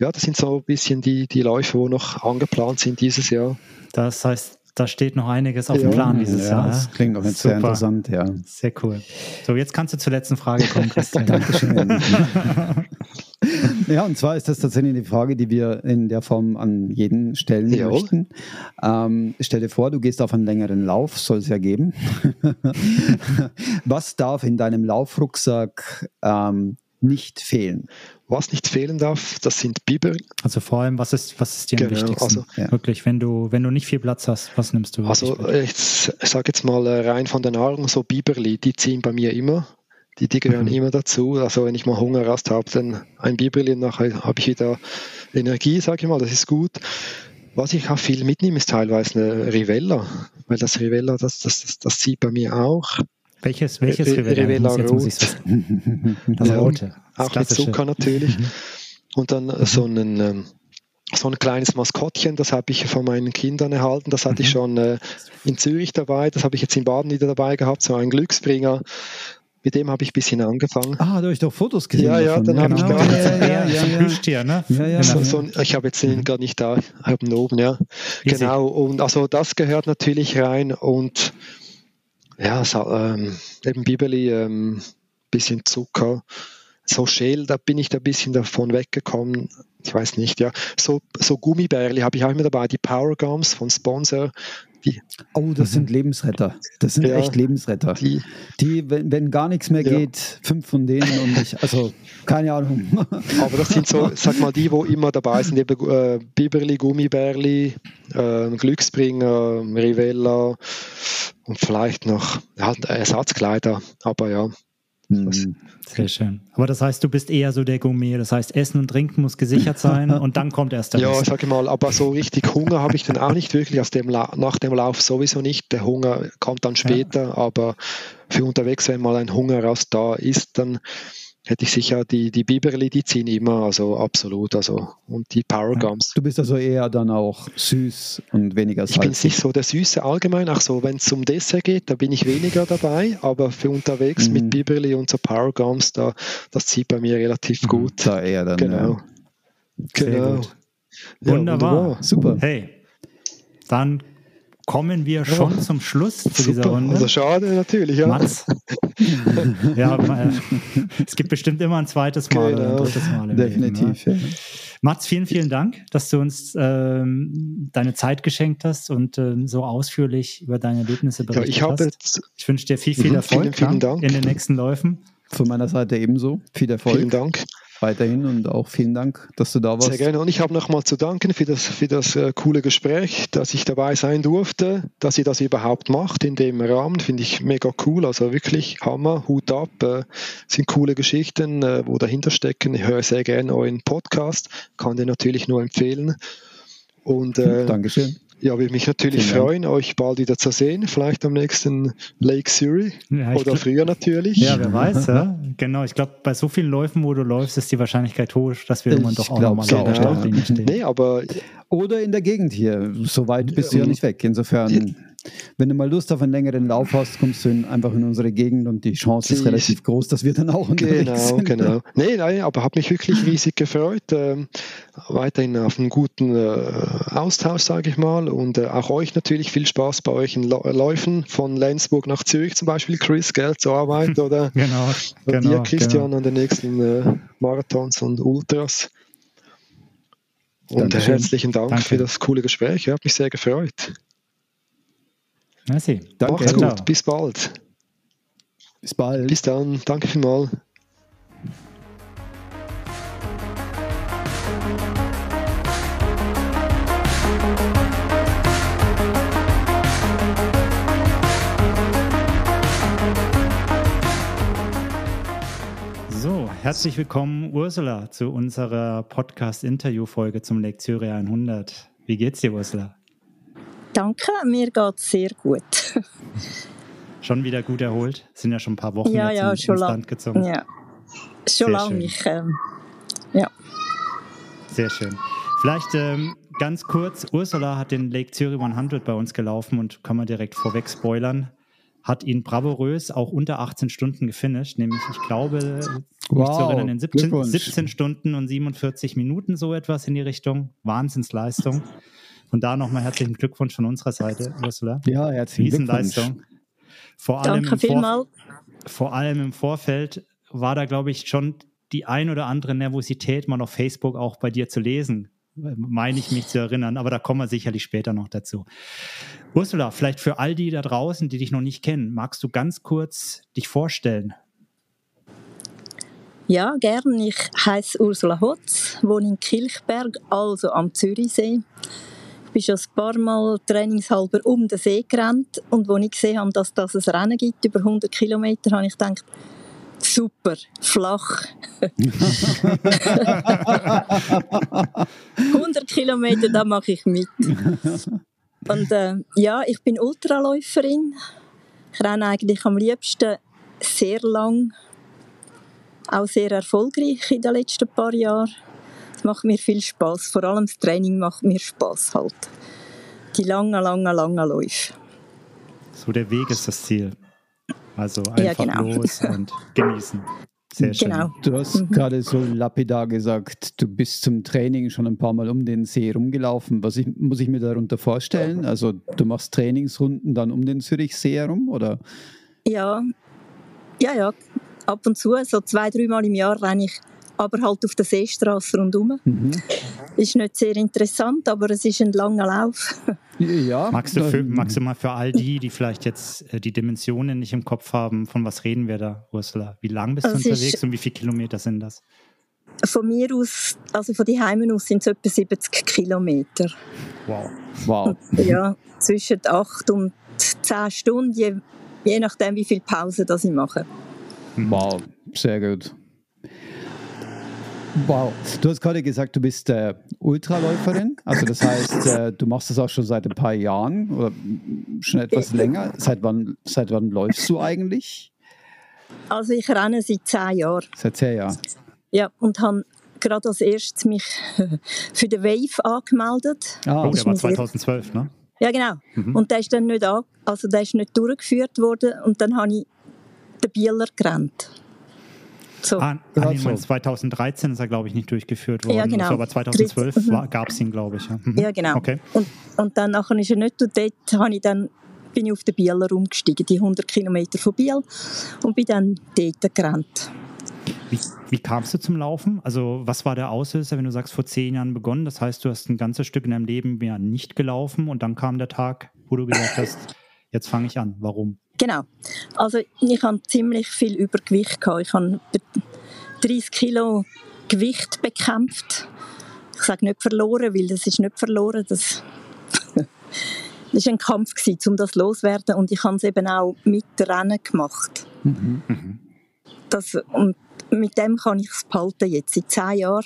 ja, das sind so ein bisschen die, die Läufe, wo noch angeplant sind dieses Jahr. Das heißt, da steht noch einiges auf ja, dem Plan dieses ja, Jahr. Das klingt auch jetzt sehr interessant, ja. Sehr cool. So, jetzt kannst du zur letzten Frage kommen, Christian. Dankeschön. ja, und zwar ist das tatsächlich eine Frage, die wir in der Form an jeden stellen ja. möchten. Ähm, stell dir vor, du gehst auf einen längeren Lauf, soll es ja geben. Was darf in deinem Laufrucksack ähm, nicht fehlen? Was nicht fehlen darf, das sind Biber. Also vor allem, was ist, was ist dir genau, am wichtigsten? Also, ja. Wirklich, wenn du, wenn du nicht viel Platz hast, was nimmst du? Also ich, ich sage jetzt mal äh, rein von der Nahrung, so Biberli, die ziehen bei mir immer. Die, die gehören mhm. immer dazu. Also wenn ich mal Hungerrast habe, dann ein Biberli, nachher habe ich wieder Energie, sage ich mal, das ist gut. Was ich auch viel mitnehme, ist teilweise eine Rivella, weil das Rivella, das, das, das, das zieht bei mir auch. Welches, welches Rivella? Rivella Rot. Das ja, rote. Das auch klassische. mit Zucker natürlich. Mhm. Und dann mhm. so einen ähm, so ein kleines Maskottchen, das habe ich von meinen Kindern erhalten. Das hatte mhm. ich schon äh, in Zürich dabei, das habe ich jetzt in Baden wieder dabei gehabt, so ein Glücksbringer. Mit dem habe ich ein bisschen angefangen. Ah, da habe ich doch Fotos gesehen. Ja, ja, dann habe ich genau. da. Ja, ja, ja, so Plüschtier, ne? Ja, ja, so, so, ich habe jetzt den gar nicht da, ich habe ihn oben, ja. Easy. Genau, und also das gehört natürlich rein und ja, so, ähm, eben Bibeli, ähm, bisschen Zucker, so Schäl, da bin ich da ein bisschen davon weggekommen. Ich weiß nicht, ja. So, so Gummibärli habe ich auch immer dabei, die Power Gums von Sponsor. Die, oh, das mhm. sind Lebensretter. Das sind ja, echt Lebensretter. Die, die wenn, wenn, gar nichts mehr ja. geht, fünf von denen und ich, also keine Ahnung. Aber das sind so, sag mal, die, wo immer dabei sind, eben äh, Biberli, Gummibärli, äh, Glücksbringer, Rivella und vielleicht noch ja, Ersatzkleider. Aber ja, Mhm. Sehr schön. Aber das heißt, du bist eher so der Gourmet. Das heißt, Essen und Trinken muss gesichert sein und dann kommt erst der Ja, ich sage mal, aber so richtig Hunger habe ich dann auch nicht wirklich. Aus dem nach dem Lauf sowieso nicht. Der Hunger kommt dann später, ja. aber für unterwegs, wenn mal ein Hunger raus da ist, dann hätte ich sicher die, die Biberli, die ziehen immer, also absolut, also und die Power Gums. Du bist also eher dann auch süß und weniger salzig. Ich bin nicht so der Süße allgemein, auch so, wenn es zum Dessert geht, da bin ich weniger dabei, aber für unterwegs mhm. mit Biberli und so Power Gums, da, das zieht bei mir relativ mhm. gut. Da eher dann, genau. Ja. Genau. Gut. Ja, wunderbar. wunderbar. Super. Hey, dann kommen wir schon oh, zum Schluss zu super. dieser Runde. Also schade natürlich, ja. Mats. ja, es gibt bestimmt immer ein zweites Mal genau. oder ein genau. drittes Mal. Im Definitiv. Leben, ja. Mats, vielen, vielen Dank, dass du uns ähm, deine Zeit geschenkt hast und ähm, so ausführlich über deine Erlebnisse berichtet ja, ich hast. Jetzt, ich wünsche dir viel, viel mhm, Erfolg vielen, vielen in den nächsten Läufen. Von meiner Seite ebenso. Viel Erfolg. Vielen Dank weiterhin und auch vielen Dank, dass du da warst. Sehr gerne und ich habe nochmal zu danken für das, für das äh, coole Gespräch, dass ich dabei sein durfte, dass ihr das überhaupt macht in dem Rahmen, finde ich mega cool, also wirklich Hammer, Hut ab, äh, sind coole Geschichten, äh, wo dahinter stecken. Ich höre sehr gerne euren Podcast, kann den natürlich nur empfehlen. Und, äh, Dankeschön. Ja, würde mich natürlich Vielen freuen, Dank. euch bald wieder zu sehen. Vielleicht am nächsten Lake Surrey ja, oder glaub, früher natürlich. Ja, wer weiß, ja. Genau, ich glaube, bei so vielen Läufen, wo du läufst, ist die Wahrscheinlichkeit hoch, dass wir irgendwann doch auch nochmal so, auf der Startlinie stehen. Nee, aber oder in der Gegend hier. So weit bist du ja nicht weg. Insofern wenn du mal Lust auf einen längeren Lauf hast, kommst du in, einfach in unsere Gegend und die Chance ist relativ groß, dass wir dann auch unterwegs genau, sind. Genau, genau. Nee, nein, aber habe mich wirklich riesig gefreut. Ähm, weiterhin auf einen guten äh, Austausch, sage ich mal. Und äh, auch euch natürlich viel Spaß bei euch in Läufen von Lenzburg nach Zürich zum Beispiel, Chris, Geld zur Arbeit oder genau, genau, dir, Christian, genau. an den nächsten äh, Marathons und Ultras. Und Dankeschön. herzlichen Dank Danke. für das coole Gespräch. Ich habe mich sehr gefreut. Merci. Danke. Macht's gut. Bis bald. Bis bald. Bis dann. Danke vielmals. So, herzlich willkommen, Ursula, zu unserer Podcast-Interview-Folge zum Lektüre 100. Wie geht's dir, Ursula? Danke, mir geht es sehr gut. schon wieder gut erholt? Sind ja schon ein paar Wochen ja, jetzt ja, in, schon ins Land gezogen. Ja, schon lange. Ich, ähm, ja. Sehr schön. Vielleicht ähm, ganz kurz, Ursula hat den Lake Zürich 100 bei uns gelaufen und kann man direkt vorweg spoilern. Hat ihn bravourös auch unter 18 Stunden gefinisht, nämlich ich glaube, wow, mich zu erinnern, in 17, 17 Stunden und 47 Minuten so etwas in die Richtung. Wahnsinnsleistung. Von da nochmal herzlichen Glückwunsch von unserer Seite, Ursula. Ja, herzlichen Riesenleistung. Vor allem, Danke vielmals. vor allem im Vorfeld war da, glaube ich, schon die ein oder andere Nervosität mal auf Facebook auch bei dir zu lesen. Meine ich mich zu erinnern, aber da kommen wir sicherlich später noch dazu. Ursula, vielleicht für all die da draußen, die dich noch nicht kennen, magst du ganz kurz dich vorstellen? Ja, gern. Ich heiße Ursula Hotz, wohne in Kilchberg, also am Zürichsee bin schon ein paar Mal trainingshalber um den See gerannt und als ich gesehen habe, dass das ein Rennen gibt, über 100 Kilometer, habe ich gedacht, super, flach. 100 Kilometer, da mache ich mit. Und äh, ja, ich bin Ultraläuferin. Ich renne eigentlich am liebsten sehr lang, auch sehr erfolgreich in den letzten paar Jahren macht mir viel Spaß. Vor allem das Training macht mir Spaß halt. Die langen, langen, langen Läufe. So der Weg ist das Ziel. Also einfach ja, genau. los und genießen. Sehr schön. Genau. Du hast mhm. gerade so lapidar gesagt, du bist zum Training schon ein paar Mal um den See rumgelaufen. Was ich, muss ich mir darunter vorstellen? Also du machst Trainingsrunden dann um den Zürichsee herum, oder? Ja, ja, ja. Ab und zu, so zwei, dreimal im Jahr renne ich aber halt auf der Seestraße rundherum. Mhm. Ist nicht sehr interessant, aber es ist ein langer Lauf. Ja. Magst du, für, magst du mal für all die, die vielleicht jetzt äh, die Dimensionen nicht im Kopf haben, von was reden wir da, Ursula? Wie lang bist du also unterwegs und wie viele Kilometer sind das? Von mir aus, also von die Heimen aus sind es etwa 70 Kilometer. Wow. wow. Ja, zwischen 8 und 10 Stunden, je, je nachdem, wie viel Pause das ich mache. Wow, sehr gut. Wow. Du hast gerade gesagt, du bist äh, Ultraläuferin. Also das heißt, äh, du machst das auch schon seit ein paar Jahren oder schon etwas länger. Seit wann, seit wann läufst du eigentlich? Also ich renne seit zehn Jahren. Seit zehn Jahren? Ja, und habe gerade als erstes mich für den Wave angemeldet. Ah, oh, der war 2012, ne? Ja, genau. Mhm. Und der ist dann nicht, an, also der ist nicht durchgeführt worden und dann habe ich den Bieler gerannt. So. Ah, ah nee, 2013 ist er, glaube ich, nicht durchgeführt worden. Ja, genau. So, aber 2012 mhm. gab es ihn, glaube ich. Ja, mhm. ja genau. Okay. Und, und dann nachher ist er nicht und dort habe ich dann bin ich auf den Bieler umgestiegen, die 100 Kilometer von Biel und bin dann dort gerannt. Wie, wie, kamst du zum Laufen? Also was war der Auslöser, wenn du sagst, vor zehn Jahren begonnen? Das heißt, du hast ein ganzes Stück in deinem Leben mehr nicht gelaufen und dann kam der Tag, wo du gesagt hast, jetzt fange ich an. Warum? Genau. Also ich habe ziemlich viel Übergewicht gehabt. Ich habe 30 Kilo Gewicht bekämpft. Ich sage nicht verloren, weil das ist nicht verloren. Das war ein Kampf gewesen, um das loszuwerden und ich habe es eben auch mit Rennen gemacht. Mhm. Das, und mit dem kann ich es behalten jetzt. Seit zehn Jahren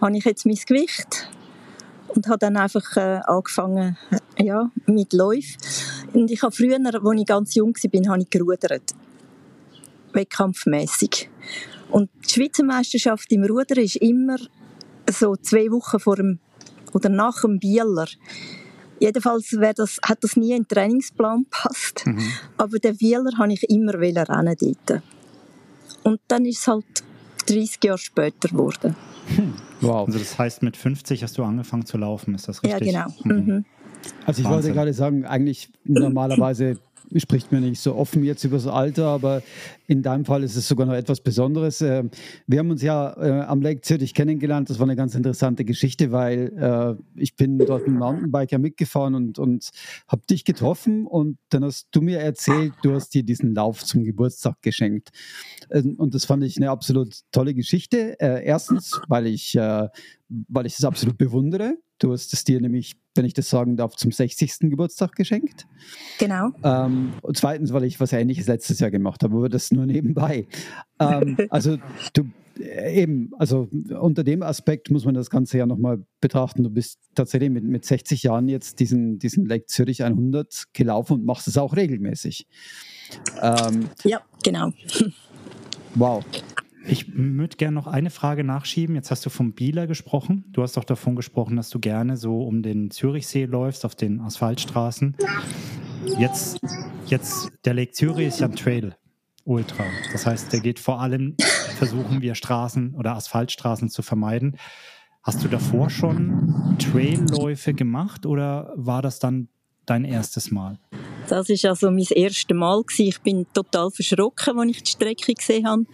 habe ich jetzt mein Gewicht und habe dann einfach äh, angefangen ja, mit Läufen. Und ich habe früher, als ich ganz jung war, habe ich gerudert. Wettkampfmässig. Und die Schweizer Meisterschaft im Rudern ist immer so zwei Wochen vor dem oder nach dem Bieler. Jedenfalls das, hat das nie in den Trainingsplan gepasst. Mhm. Aber den Bieler habe ich immer rennen dort. Und dann ist es halt 30 Jahre später geworden. Hm. Wow. Also das heißt, mit 50 hast du angefangen zu laufen, ist das richtig? Ja, genau. Mhm. Mhm. Also ich Wahnsinn. wollte gerade sagen, eigentlich normalerweise spricht mir nicht so offen jetzt über das Alter, aber in deinem Fall ist es sogar noch etwas Besonderes. Äh, wir haben uns ja äh, am Lake Zürich kennengelernt. Das war eine ganz interessante Geschichte, weil äh, ich bin dort mit dem Mountainbiker mitgefahren und, und habe dich getroffen und dann hast du mir erzählt, du hast dir diesen Lauf zum Geburtstag geschenkt. Ähm, und das fand ich eine absolut tolle Geschichte. Erstens, weil ich, weil ich es absolut bewundere Du hast es dir nämlich, wenn ich das sagen darf, zum 60. Geburtstag geschenkt. Genau. Ähm, und zweitens, weil ich was Ähnliches letztes Jahr gemacht habe, aber das nur nebenbei. Ähm, also du äh, eben, also unter dem Aspekt muss man das Ganze ja nochmal betrachten. Du bist tatsächlich mit, mit 60 Jahren jetzt diesen, diesen Lake Zürich 100 gelaufen und machst es auch regelmäßig. Ähm, ja, genau. Wow. Ich würde gerne noch eine Frage nachschieben. Jetzt hast du vom Bieler gesprochen. Du hast doch davon gesprochen, dass du gerne so um den Zürichsee läufst, auf den Asphaltstraßen. Jetzt, jetzt der Lake Zürich ist ja ein Trail. Ultra. Das heißt, der geht vor allem, versuchen wir Straßen oder Asphaltstraßen zu vermeiden. Hast du davor schon Trailläufe gemacht oder war das dann dein erstes Mal? Das ist also mein erstes Mal Ich bin total verschrocken, als ich die Strecke gesehen habe.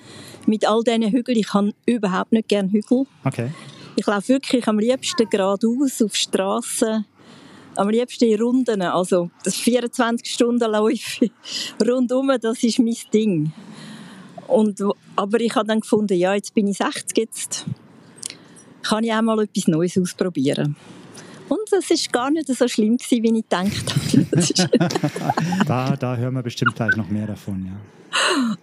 Mit all diesen Hügeln. Ich habe überhaupt nicht gerne Hügel. Okay. Ich laufe wirklich am liebsten geradeaus auf Straßen. Am liebsten in Runden. Also das 24 Stunden Läufe rundum, das ist mein Ding. Und, aber ich habe dann gefunden, ja, jetzt bin ich 60, jetzt kann ich auch mal etwas Neues ausprobieren. Und es ist gar nicht so schlimm gewesen, wie ich gedacht habe. da, da hören wir bestimmt gleich noch mehr davon, ja.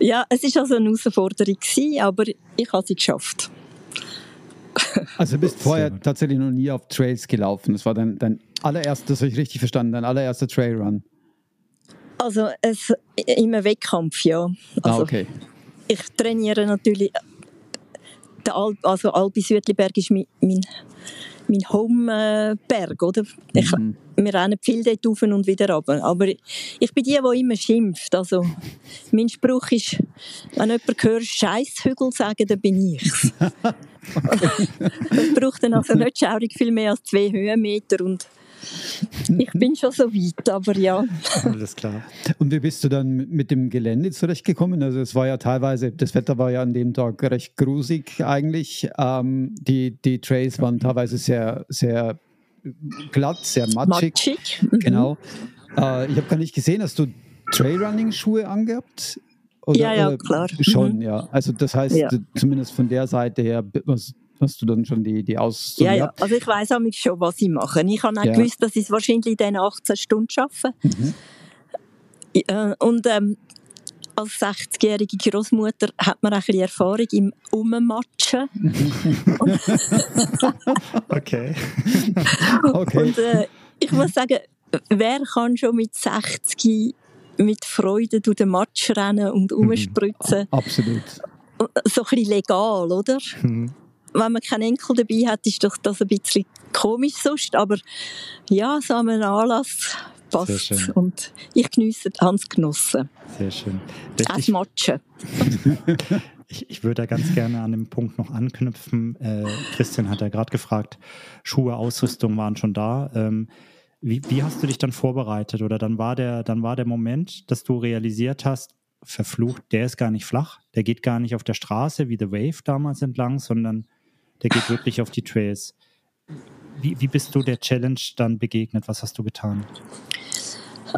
Ja, es war also eine Herausforderung, gewesen, aber ich habe sie geschafft. Also du bist vorher tatsächlich noch nie auf Trails gelaufen. Das war dein, dein allererster, das habe ich richtig verstanden, dein allererster Trailrun. Also es, im Wettkampf, ja. Ah, also, ah, okay. Ich trainiere natürlich der Alp, also Albis Südliberg ist mein, mein, mein Homeberg, oder? Ich, mhm. Wir rennen viel dort rauf und wieder runter. Aber ich bin die, die immer schimpft. Also, mein Spruch ist, wenn jemand hört, Scheisshügel sagen, dann bin ich's. das braucht dann also nicht schaurig viel mehr als zwei Höhenmeter und ich bin schon so weit, aber ja. Alles klar. Und wie bist du dann mit dem Gelände zurechtgekommen? Also es war ja teilweise, das Wetter war ja an dem Tag recht grusig eigentlich. Ähm, die, die Trails waren teilweise sehr, sehr glatt, sehr matschig. Matschig. Mhm. Genau. Äh, ich habe gar nicht gesehen, hast du Trailrunning-Schuhe angehabt? Oder, ja, ja, klar. Schon, mhm. ja. Also das heißt, ja. zumindest von der Seite her, Hast du dann schon die, die Aus... Ja, ja, also ich weiss auch schon, was ich mache. Ich habe auch ja. gewusst, dass ich es wahrscheinlich in diesen 18 Stunden schaffe. Mhm. Äh, und ähm, als 60-jährige Großmutter hat man auch ein bisschen Erfahrung im Ummatschen. okay. okay. Und äh, ich muss sagen, wer kann schon mit 60 mit Freude durch den Matsch rennen und mhm. umspritzen? Absolut. So ein bisschen legal, oder? Mhm wenn man keinen Enkel dabei hat, ist doch das ein bisschen komisch sonst. Aber ja, so einem Anlass passt. Und ich geniesse, Hans genossen. Sehr schön. Das Matschen. ich, ich würde da ganz gerne an dem Punkt noch anknüpfen. Äh, Christian hat ja gerade gefragt, Schuhe, Ausrüstung waren schon da. Ähm, wie, wie, hast du dich dann vorbereitet? Oder dann war der, dann war der Moment, dass du realisiert hast, verflucht, der ist gar nicht flach, der geht gar nicht auf der Straße wie The Wave damals entlang, sondern der geht wirklich auf die Trails. Wie, wie bist du der Challenge dann begegnet? Was hast du getan?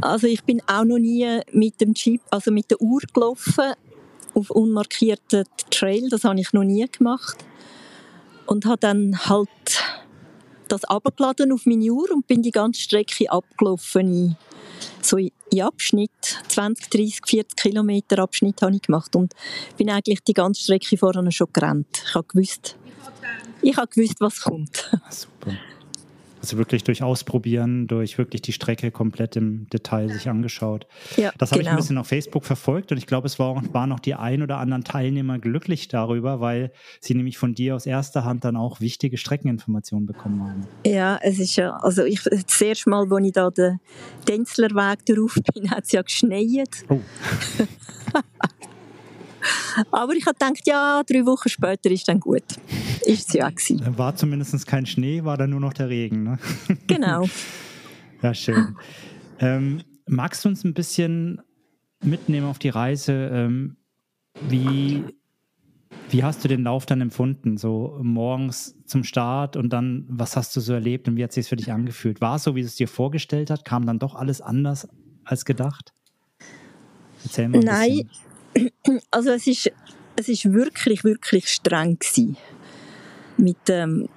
Also ich bin auch noch nie mit dem Jeep, also mit der Uhr gelaufen auf unmarkierten Trail. Das habe ich noch nie gemacht und habe dann halt das abgeladen auf meine Uhr und bin die ganze Strecke abgelaufen. In, so in Abschnitt, 20, 30, 40 Kilometer Abschnitt habe ich gemacht und bin eigentlich die ganze Strecke vorher schon gerannt. Ich habe gewusst, ich habe gewusst, was kommt. Super. Also wirklich durch Ausprobieren, durch wirklich die Strecke komplett im Detail sich angeschaut. Ja, das habe genau. ich ein genau. bisschen auf Facebook verfolgt und ich glaube, es war, waren auch die ein oder anderen Teilnehmer glücklich darüber, weil sie nämlich von dir aus erster Hand dann auch wichtige Streckeninformationen bekommen haben. Ja, es ist ja, also ich, das erste Mal, als ich da den Denzlerweg drauf bin, hat es ja geschneit. Oh. Aber ich habe gedacht, ja, drei Wochen später ist dann gut. Ist es ja gewesen. War zumindest kein Schnee, war dann nur noch der Regen. Ne? Genau. ja, schön. Ähm, magst du uns ein bisschen mitnehmen auf die Reise? Ähm, wie, wie hast du den Lauf dann empfunden? So morgens zum Start und dann, was hast du so erlebt und wie hat es sich für dich angefühlt? War es so, wie es dir vorgestellt hat? Kam dann doch alles anders als gedacht? Erzähl mal. Nein, bisschen. Also es ist, es ist wirklich, wirklich streng gewesen. Mit ähm,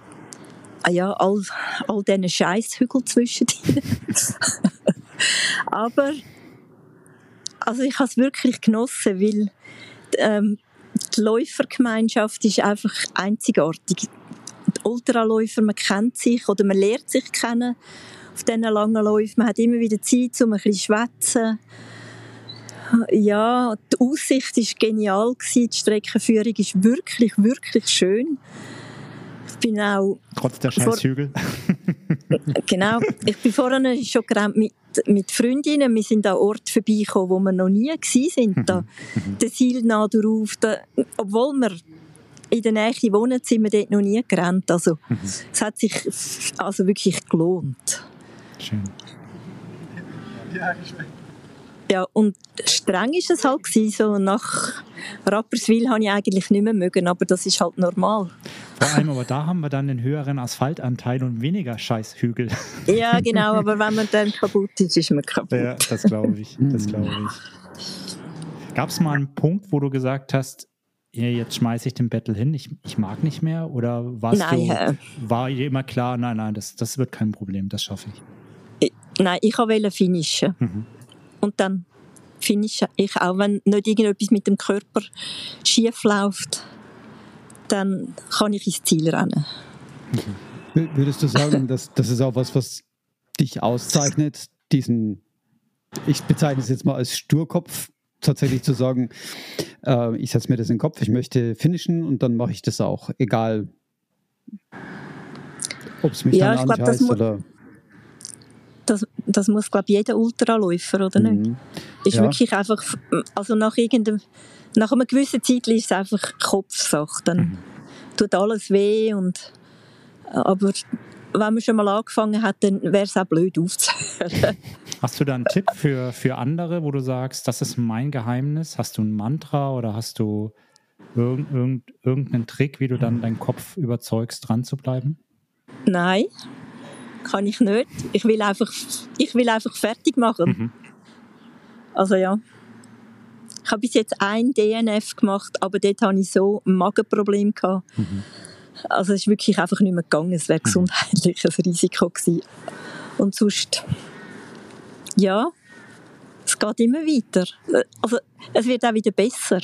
ah ja, all, all diesen Scheisshügeln zwischen Aber also ich habe es wirklich genossen, weil ähm, die Läufergemeinschaft ist einfach einzigartig. Die Ultraläufer, man kennt sich oder man lernt sich kennen auf diesen langen Läufen. Man hat immer wieder Zeit, um ein bisschen zu schwätzen ja, die Aussicht ist genial gewesen. Die Streckenführung ist wirklich, wirklich schön. Ich bin auch trotz der Scheißhügel. genau. Ich bin vorhin schon gerannt mit mit Freundinnen. Wir sind an Ort vorbeigekommen, wo wir noch nie gewesen sind. Da, der Silna drauf. Da, obwohl wir in der Nähe wohnen, sind wir dort noch nie gerannt. Also, es hat sich also wirklich gelohnt. Schön. Ja, ich ja, und streng ist es halt gewesen, so nach Rapperswil habe ich eigentlich nicht mehr mögen, aber das ist halt normal. Vor allem, aber da haben wir dann einen höheren Asphaltanteil und weniger Scheißhügel. Ja, genau, aber wenn man dann kaputt ist, ist man kaputt. Ja, das glaube ich, das glaube ich. Gab es mal einen Punkt, wo du gesagt hast, ja, jetzt schmeiße ich den Battle hin, ich, ich mag nicht mehr? Oder warst nein, du, war dir immer klar, nein, nein, das, das wird kein Problem, das schaffe ich? Nein, ich wollte finishen. Mhm. Und dann finische ich auch, wenn nicht irgendetwas mit dem Körper schief läuft, dann kann ich ins Ziel rennen. Mhm. Würdest du sagen, dass das ist auch was, was dich auszeichnet, diesen, ich bezeichne es jetzt mal als Sturkopf tatsächlich zu sagen, äh, ich setze mir das in den Kopf, ich möchte finishen und dann mache ich das auch, egal ob es mich ja, dann anscheißt oder das, das muss, glaube ich, jeder Ultraläufer, oder nicht? Mhm. Ist ja. wirklich einfach, also nach irgendeinem, nach einer gewissen Zeit ist es einfach Kopfsache. Dann mhm. tut alles weh und, aber wenn man schon mal angefangen hat, dann wäre es auch blöd aufzuhören. Hast du da einen Tipp für, für andere, wo du sagst, das ist mein Geheimnis? Hast du ein Mantra oder hast du irgend, irgend, irgendeinen Trick, wie du dann deinen Kopf überzeugst, dran zu bleiben? Nein, kann ich nicht. Ich will einfach, ich will einfach fertig machen. Mhm. Also ja. Ich habe bis jetzt ein DNF gemacht, aber dort hatte ich so ein Magenproblem. Gehabt. Mhm. Also es ist wirklich einfach nicht mehr gegangen. Es wäre mhm. gesundheitlich ein Risiko gewesen. Und sonst, ja, es geht immer weiter. Also es wird auch wieder besser.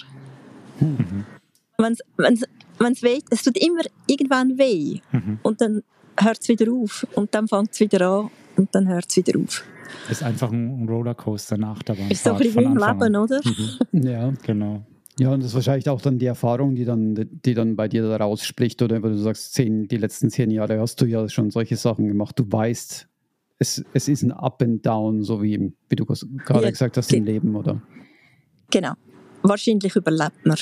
Mhm. Wenn's, wenn's, wenn's weh, es tut immer irgendwann weh. Mhm. Und dann hört es wieder auf und dann fängt es wieder an und dann hört es wieder auf. Ist einfach ein Rollercoaster nach der Ist so ein bisschen wie im Leben, oder? Mhm. Ja, genau. Ja, und das ist wahrscheinlich auch dann die Erfahrung, die dann, die dann bei dir da rausspricht, oder weil du sagst, zehn, die letzten zehn Jahre hast du ja schon solche Sachen gemacht. Du weißt, es, es ist ein Up and Down, so wie, wie du gerade ja, gesagt hast, im Leben, oder? Genau. Wahrscheinlich überlebt man.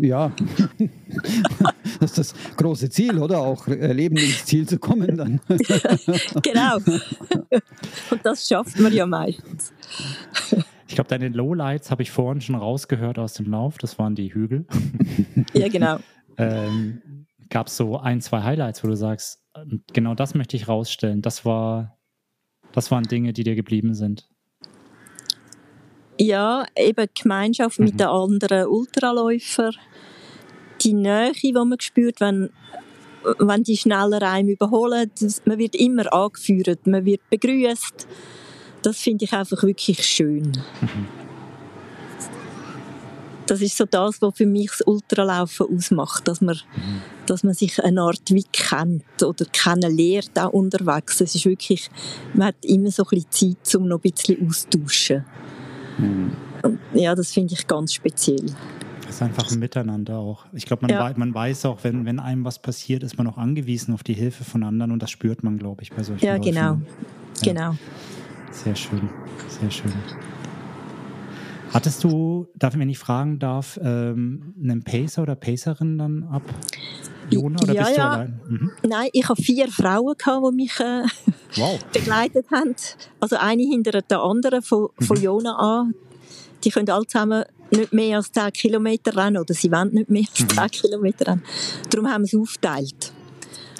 Ja, das ist das große Ziel, oder? Auch äh, Leben ins Ziel zu kommen dann. genau. Und das schafft man ja meistens. Ich glaube, deine Lowlights habe ich vorhin schon rausgehört aus dem Lauf. Das waren die Hügel. ja, genau. ähm, Gab es so ein, zwei Highlights, wo du sagst, genau das möchte ich rausstellen. Das war, das waren Dinge, die dir geblieben sind. Ja, eben die Gemeinschaft mhm. mit den anderen Ultraläufern, die Nähe, die man spürt, wenn, wenn die schneller einem überholen. Man wird immer angeführt, man wird begrüßt. Das finde ich einfach wirklich schön. Mhm. Das ist so das, was für mich das Ultralaufen ausmacht, dass man, mhm. dass man sich eine Art wie kennt oder kennenlernt auch unterwegs. Es ist wirklich, man hat immer so ein bisschen Zeit, um noch ein bisschen austauschen. Mhm. Ja, das finde ich ganz speziell. Das ist einfach ein Miteinander auch. Ich glaube, man, ja. man weiß auch, wenn, wenn einem was passiert, ist man auch angewiesen auf die Hilfe von anderen und das spürt man, glaube ich, bei solchen Ja, Läufen. genau. Ja. Genau. Sehr schön, sehr schön. Hattest du, darf ich mir nicht fragen darf, ähm, einen Pacer oder Pacerin dann ab? Jona, oder ja, bist du ja. allein? Mhm. Nein, ich habe vier Frauen, gehabt, die mich äh, wow. begleitet haben. Also eine hinter der anderen von, von mhm. Jona an. Die können alle zusammen nicht mehr als 10 Kilometer rennen oder sie wollen nicht mehr als mhm. 10 Kilometer rennen. Darum haben wir es aufgeteilt.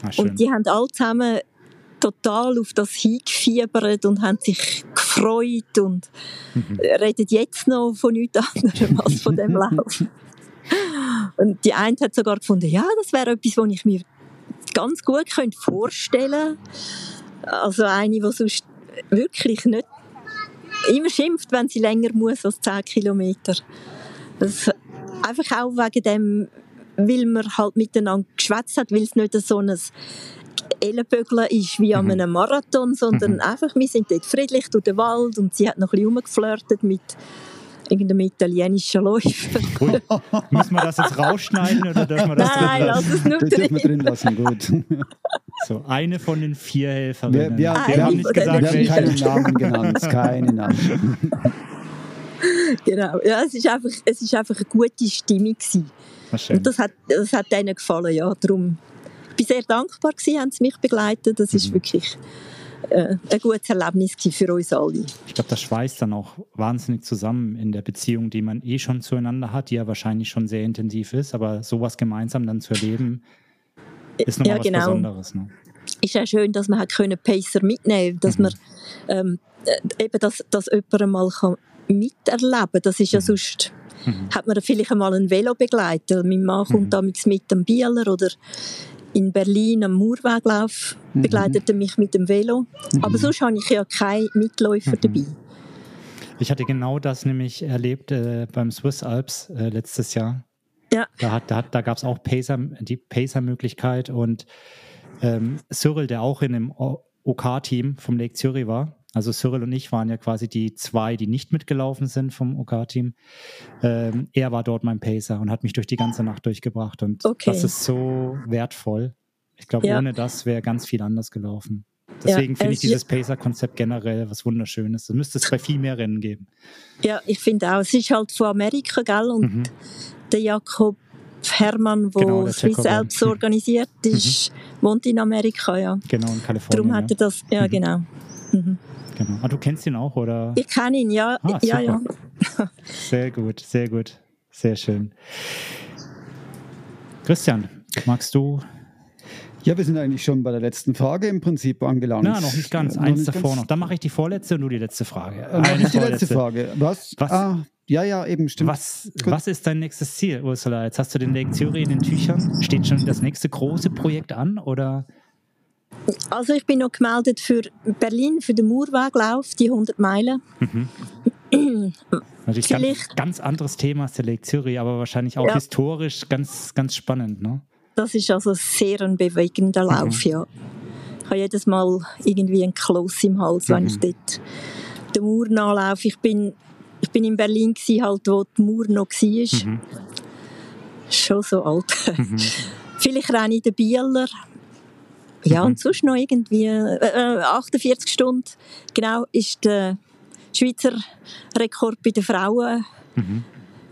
Ah, und die haben alle zusammen total auf das hingefiebert und haben sich gefreut und mhm. reden jetzt noch von nichts anderem als von dem Lauf. Und die eine hat sogar gefunden, ja, das wäre etwas, was ich mir ganz gut könnte vorstellen Also eine, die sonst wirklich nicht immer schimpft, wenn sie länger muss als 10 Kilometer. Das, einfach auch wegen dem, weil man halt miteinander geschwätzt hat, weil es nicht so ein Ellenbögeln ist wie an mhm. einem Marathon, sondern mhm. einfach, wir sind dort friedlich durch den Wald und sie hat noch ein bisschen rumgeflirtet mit irgendeinem italienischen Läufer. Ui, müssen wir das jetzt rausschneiden oder dürfen wir das Nein, drin lassen? lass es nur drin. wir drin lassen, gut. So, eine von den vier Helferinnen. Wir, wir, wir haben nicht gesagt, wir haben keinen Namen genannt, keine Namen. genau, ja, es ist einfach, es ist einfach eine gute Stimmung gewesen. Und das hat, das hat denen gefallen, ja, darum. Ich bin sehr dankbar gewesen, haben sie mich begleitet, das ist mhm. wirklich äh, ein gutes Erlebnis für uns alle. Ich glaube, das schweißt dann auch wahnsinnig zusammen in der Beziehung, die man eh schon zueinander hat, die ja wahrscheinlich schon sehr intensiv ist, aber sowas gemeinsam dann zu erleben, ist nochmal ja, genau. was Besonderes. Ne? Ist ja schön, dass man hat können Pacer mitnehmen dass mhm. man ähm, äh, eben, dass, dass jemand einmal kann miterleben kann. Das ist ja mhm. sonst Mhm. hat man vielleicht einmal einen Velo begleitet. Mein Mann kommt mhm. damals mit dem Bieler oder in Berlin am Murweglauf mhm. begleitete mich mit dem Velo. Mhm. Aber sonst habe ich ja keine Mitläufer mhm. dabei. Ich hatte genau das nämlich erlebt äh, beim Swiss Alps äh, letztes Jahr. Ja. Da, da, da gab es auch Pacer, die Pacer-Möglichkeit und ähm, Cyril, der auch in dem OK-Team vom Lake Zürich war, Also Cyril und ich waren ja quasi die zwei, die nicht mitgelaufen sind vom OK-Team. Ähm, er war dort mein Pacer und hat mich durch die ganze Nacht durchgebracht. Und okay. das ist so wertvoll. Ich glaube, ja. ohne das wäre ganz viel anders gelaufen. Deswegen ja, finde ich dieses Pacer-Konzept generell was Wunderschönes. Das müsste es bei viel mehr Rennen geben. Ja, ich finde auch. Es ist halt von Amerika, gell? Und mhm. der Jakob Hermann, der genau, Swiss Alps organisiert, ist, mhm. wohnt in Amerika, ja. Genau, in Kalifornien. Darum hat er das, ja, mhm. genau. Mhm. Genau. Ah, du kennst ihn auch, oder? Ich kenne ihn, ja. Ah, ja, ja. sehr gut, sehr gut. Sehr schön. Christian, magst du ja, wir sind eigentlich schon bei der letzten Frage im Prinzip angelangt. Na, noch nicht ganz. Äh, Eins nicht davor ganz. noch. Dann mache ich die vorletzte und du die letzte Frage. Äh, noch nicht die letzte Frage. Was? was? Ah, ja, ja, eben, stimmt. Was, was ist dein nächstes Ziel, Ursula? Jetzt hast du den Lake Zürich in den Tüchern. Steht schon das nächste große Projekt an, oder? Also ich bin noch gemeldet für Berlin, für den Murweglauf, die 100 Meilen. Mhm. Natürlich ganz, ganz anderes Thema als der Lake Zürich, aber wahrscheinlich auch ja. historisch ganz, ganz spannend, ne? Das ist also sehr ein bewegender mhm. Lauf, mhm. ja. Ich habe jedes Mal irgendwie ein Kloß im Hals, mhm. wenn ich mhm. dort den Mauer nachlaufe. Ich bin, ich bin in Berlin, gewesen, halt, wo die Mauer noch war. Mhm. Schon so alt. Mhm. Vielleicht renne ich den Bieler. Ja, und sonst noch irgendwie äh, 48 äh, Stunden. Genau, ist der Schweizer Rekord bei den Frauen.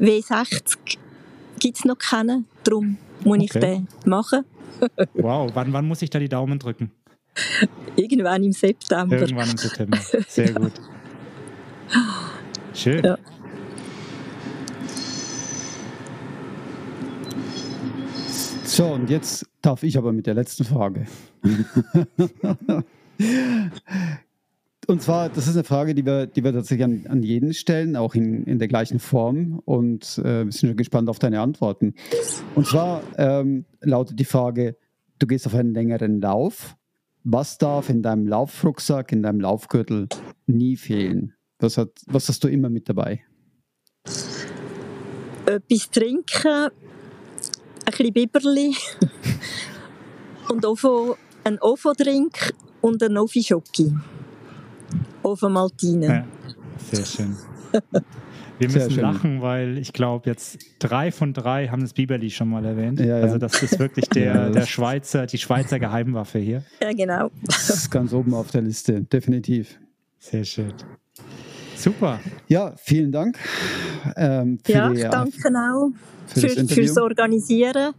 W60 gibt es noch keinen. Darum muss okay. ich den machen. wow, wann, wann muss ich da die Daumen drücken? Irgendwann im September. Irgendwann im September. Sehr gut. Schön. Ja. So, und jetzt darf ich aber mit der letzten Frage. Und zwar, das ist eine Frage, die wir, die wir tatsächlich an, an jeden stellen, auch in, in der gleichen Form. Und äh, wir sind schon gespannt auf deine Antworten. Und zwar ähm, lautet die Frage, du gehst auf einen längeren Lauf. Was darf in deinem Laufrucksack, in deinem Laufgürtel nie fehlen? Was, hat, was hast du immer mit dabei? Etwas trinken, ein bisschen Biberli und Ofo, ein Ofo-Drink und ein Ofi-Schoki. Over Maltine. Ja, sehr schön. Wir müssen schön. lachen, weil ich glaube, jetzt drei von drei haben das Biberli schon mal erwähnt. Ja, ja. Also das ist wirklich der, der Schweizer, die Schweizer Geheimwaffe hier. Ja, genau. Das ist ganz oben auf der Liste, definitiv. Sehr schön. Super. Ja, vielen Dank. Ähm, ja, die, danke auch für, für fürs Organisieren.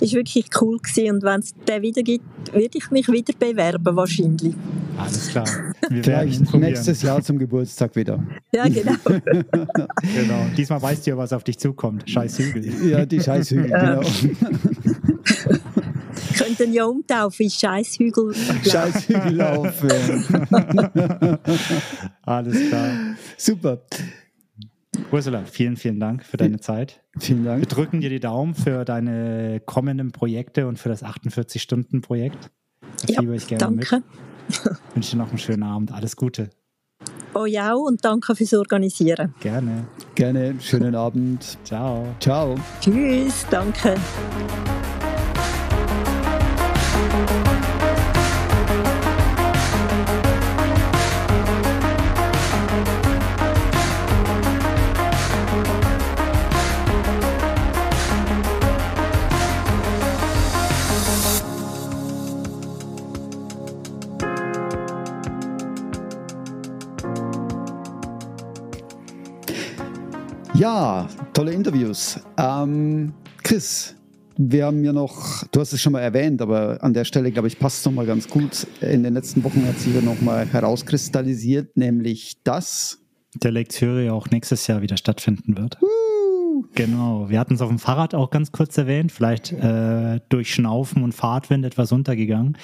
Ist wirklich cool gewesen. und wenn es den wieder gibt, würde ich mich wieder bewerben wahrscheinlich. Alles klar. Wir Vielleicht nächstes Jahr zum Geburtstag wieder. Ja, genau. genau. Diesmal weißt du ja, was auf dich zukommt. Scheiß Hügel. Ja, die Scheißhügel, ja. genau. Könnten ja umtaufen, Scheißhügel. Scheißhügel laufen. Alles klar. Super. Ursula, vielen, vielen Dank für deine Zeit. Vielen Dank. Wir drücken dir die Daumen für deine kommenden Projekte und für das 48-Stunden-Projekt. Das ja, ich gerne danke. mit. Ich wünsche dir noch einen schönen Abend. Alles Gute. Oh ja, und danke fürs Organisieren. Gerne. Gerne. Schönen Abend. Ciao. Ciao. Tschüss. Danke. Ja, tolle Interviews. Ähm, Chris, wir haben ja noch, du hast es schon mal erwähnt, aber an der Stelle, glaube ich, passt es nochmal ganz gut. In den letzten Wochen hat sich ja nochmal herauskristallisiert, nämlich dass der Lektüre auch nächstes Jahr wieder stattfinden wird. Uh. Genau, wir hatten es auf dem Fahrrad auch ganz kurz erwähnt, vielleicht äh, durch Schnaufen und Fahrtwind etwas untergegangen.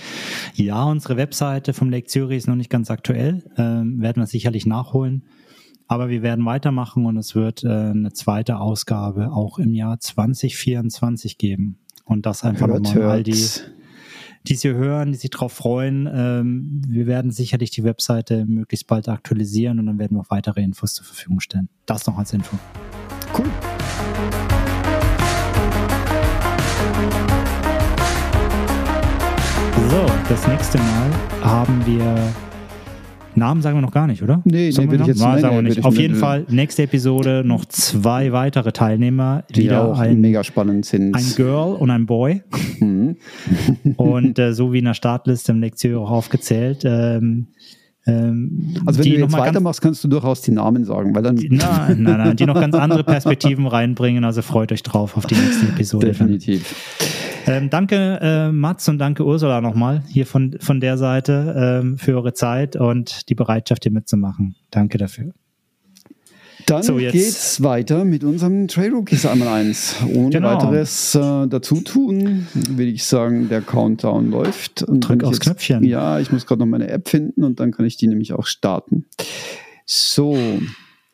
Ja, unsere Webseite vom Lake Zürich ist noch nicht ganz aktuell, ähm, werden wir sicherlich nachholen. Aber wir werden weitermachen und es wird äh, eine zweite Ausgabe auch im Jahr 2024 geben. Und das einfach hört, nochmal all die, die Sie hören, die sich darauf freuen. Ähm, wir werden sicherlich die Webseite möglichst bald aktualisieren und dann werden wir auch weitere Infos zur Verfügung stellen. Das noch als Info. Cool. So, das nächste Mal haben wir Namen sagen wir noch gar nicht, oder? Nee, sagen nee, will ich jetzt Nein, sagen wir nicht. Auf jeden Fall, nächste Episode noch zwei weitere Teilnehmer. Die wieder auch ein, mega spannend sind. Ein Girl und ein Boy. Mhm. und äh, so wie in der Startliste im Lektüre auch aufgezählt. Ähm, ähm, also wenn du jetzt weitermachst, kannst du durchaus die Namen sagen, weil dann. Nein, nein, nein, die noch ganz andere Perspektiven reinbringen. Also freut euch drauf auf die nächste Episode. Definitiv. Ähm, danke äh, Mats und danke Ursula nochmal hier von, von der Seite ähm, für eure Zeit und die Bereitschaft hier mitzumachen. Danke dafür. Dann so, geht's weiter mit unserem Trail Rookies einmal eins. Ohne genau. weiteres äh, dazu tun, würde ich sagen, der Countdown läuft. Und Drück aufs jetzt, Knöpfchen. Ja, ich muss gerade noch meine App finden und dann kann ich die nämlich auch starten. So,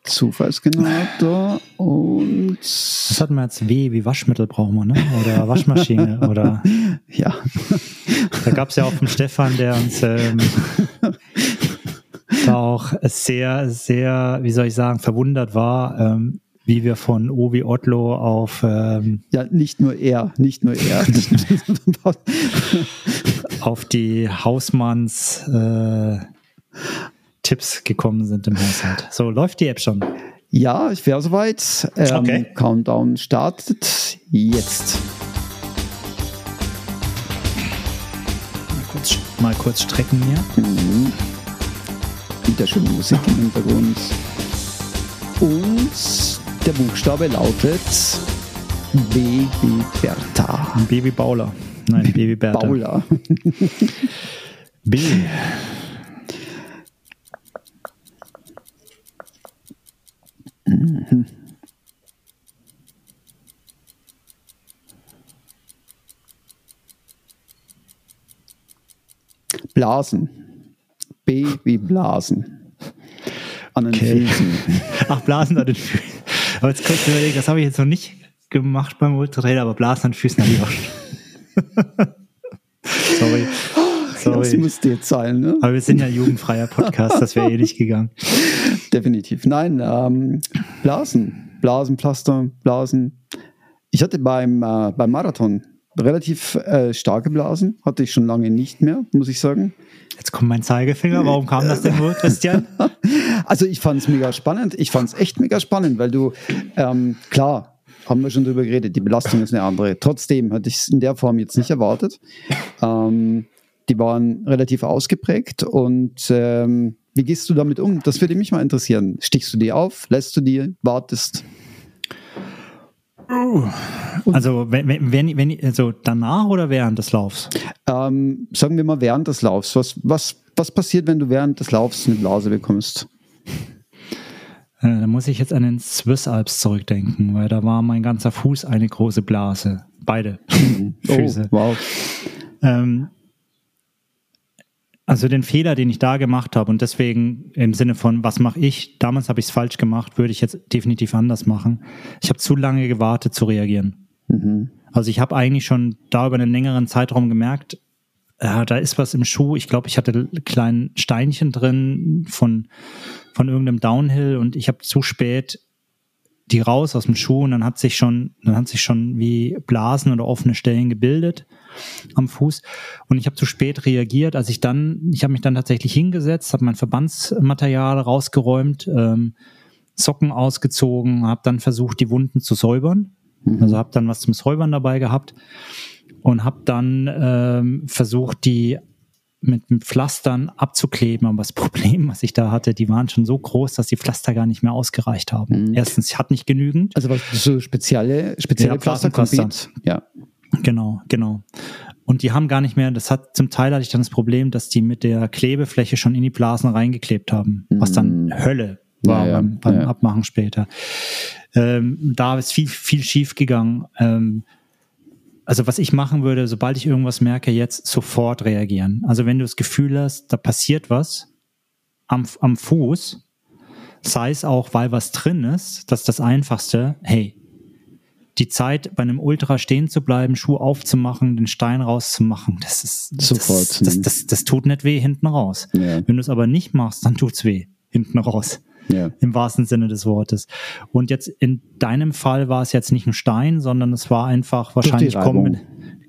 Zufallsgenerator und. Was hatten wir jetzt? W wie Waschmittel brauchen wir, ne? Oder Waschmaschine oder. Ja. Da gab es ja auch vom Stefan, der uns ähm, da auch sehr, sehr, wie soll ich sagen, verwundert war, ähm, wie wir von Ovi Otlo auf ähm, ja nicht nur er, nicht nur er auf die Hausmanns äh, Tipps gekommen sind im Haushalt. So läuft die App schon. Ja, ich wäre soweit. Ähm, okay. Countdown startet jetzt. Mal kurz, mal kurz strecken hier. Mhm wieder schön Musik im Hintergrund. Und der Buchstabe lautet B wie Bertha. B wie Bauler. Nein, B wie Bertha. Bauler. B. Mhm. Blasen. B wie Blasen. An den okay. Füßen. Ach, Blasen an den Füßen. Aber jetzt kurz überlegen, das habe ich jetzt noch nicht gemacht beim Ultratrail, aber Blasen an den Füßen habe ich auch schon. Sorry. Sorry. Das müsste jetzt sein, ne? Aber wir sind ja jugendfreier Podcast, das wäre eh nicht gegangen. Definitiv. Nein, ähm, Blasen. Blasenpflaster, Blasen. Ich hatte beim, äh, beim Marathon relativ äh, starke Blasen, hatte ich schon lange nicht mehr, muss ich sagen. Jetzt kommt mein Zeigefinger. Warum kam das denn wohl, Christian? also ich fand es mega spannend. Ich fand es echt mega spannend, weil du, ähm, klar, haben wir schon drüber geredet, die Belastung ist eine andere. Trotzdem hatte ich es in der Form jetzt nicht erwartet. Ähm, die waren relativ ausgeprägt und ähm, wie gehst du damit um? Das würde mich mal interessieren. Stichst du die auf? Lässt du die? Wartest? Also wenn, wenn, wenn, also danach oder während des Laufs? Ähm, sagen wir mal während des Laufs. Was, was, was passiert, wenn du während des Laufs eine Blase bekommst? Äh, da muss ich jetzt an den Swiss Alps zurückdenken, weil da war mein ganzer Fuß eine große Blase. Beide Füße. Oh, wow. Ähm, also den Fehler, den ich da gemacht habe und deswegen im Sinne von, was mache ich? Damals habe ich es falsch gemacht, würde ich jetzt definitiv anders machen. Ich habe zu lange gewartet zu reagieren. Mhm. Also ich habe eigentlich schon da über einen längeren Zeitraum gemerkt, äh, da ist was im Schuh. Ich glaube, ich hatte kleinen Steinchen drin von, von irgendeinem Downhill und ich habe zu spät die raus aus dem Schuh und dann hat sich schon, dann hat sich schon wie Blasen oder offene Stellen gebildet am Fuß. Und ich habe zu spät reagiert, als ich dann, ich habe mich dann tatsächlich hingesetzt, habe mein Verbandsmaterial rausgeräumt, ähm, Socken ausgezogen, habe dann versucht, die Wunden zu säubern. Mhm. Also habe dann was zum Säubern dabei gehabt und habe dann ähm, versucht, die mit, mit Pflastern abzukleben. Aber das Problem, was ich da hatte, die waren schon so groß, dass die Pflaster gar nicht mehr ausgereicht haben. Mhm. Erstens, ich hatte nicht genügend. Also was so spezielle, spezielle ja, Pflaster, Pflaster. Ja. Genau, genau. Und die haben gar nicht mehr, das hat zum Teil hatte ich dann das Problem, dass die mit der Klebefläche schon in die Blasen reingeklebt haben, was dann mhm. Hölle war ja, ja. beim, beim ja. Abmachen später. Ähm, da ist viel, viel schief gegangen. Ähm, also was ich machen würde, sobald ich irgendwas merke, jetzt sofort reagieren. Also wenn du das Gefühl hast, da passiert was am, am Fuß, sei es auch, weil was drin ist, das ist das Einfachste, hey, die Zeit bei einem Ultra stehen zu bleiben, Schuh aufzumachen, den Stein rauszumachen, das ist sofort. Das, das, das, das tut nicht weh hinten raus. Ja. Wenn du es aber nicht machst, dann tut's weh hinten raus. Ja. Im wahrsten Sinne des Wortes. Und jetzt in deinem Fall war es jetzt nicht ein Stein, sondern es war einfach wahrscheinlich Kombin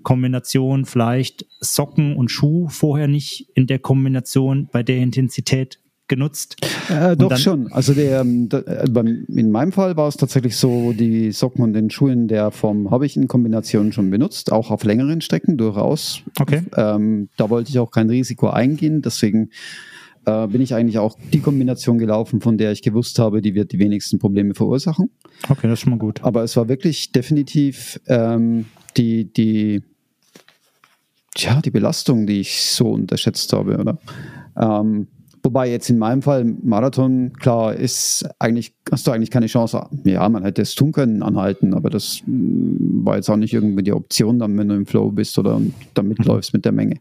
Kombination, vielleicht Socken und Schuh vorher nicht in der Kombination bei der Intensität genutzt. Äh, doch schon. Also der, ähm, äh, in meinem Fall war es tatsächlich so, die Socken und den Schuhen der Form habe ich in Kombination schon benutzt, auch auf längeren Strecken durchaus. Okay. Ähm, da wollte ich auch kein Risiko eingehen, deswegen äh, bin ich eigentlich auch die Kombination gelaufen, von der ich gewusst habe, die wird die wenigsten Probleme verursachen. Okay, das ist schon mal gut. Aber es war wirklich definitiv ähm, die, die, ja, die Belastung, die ich so unterschätzt habe, oder? Ähm, Wobei jetzt in meinem Fall Marathon, klar, ist eigentlich, hast du eigentlich keine Chance. Ja, man hätte es tun können, anhalten, aber das mm, war jetzt auch nicht irgendwie die Option, dann, wenn du im Flow bist oder da mitläufst mit der Menge.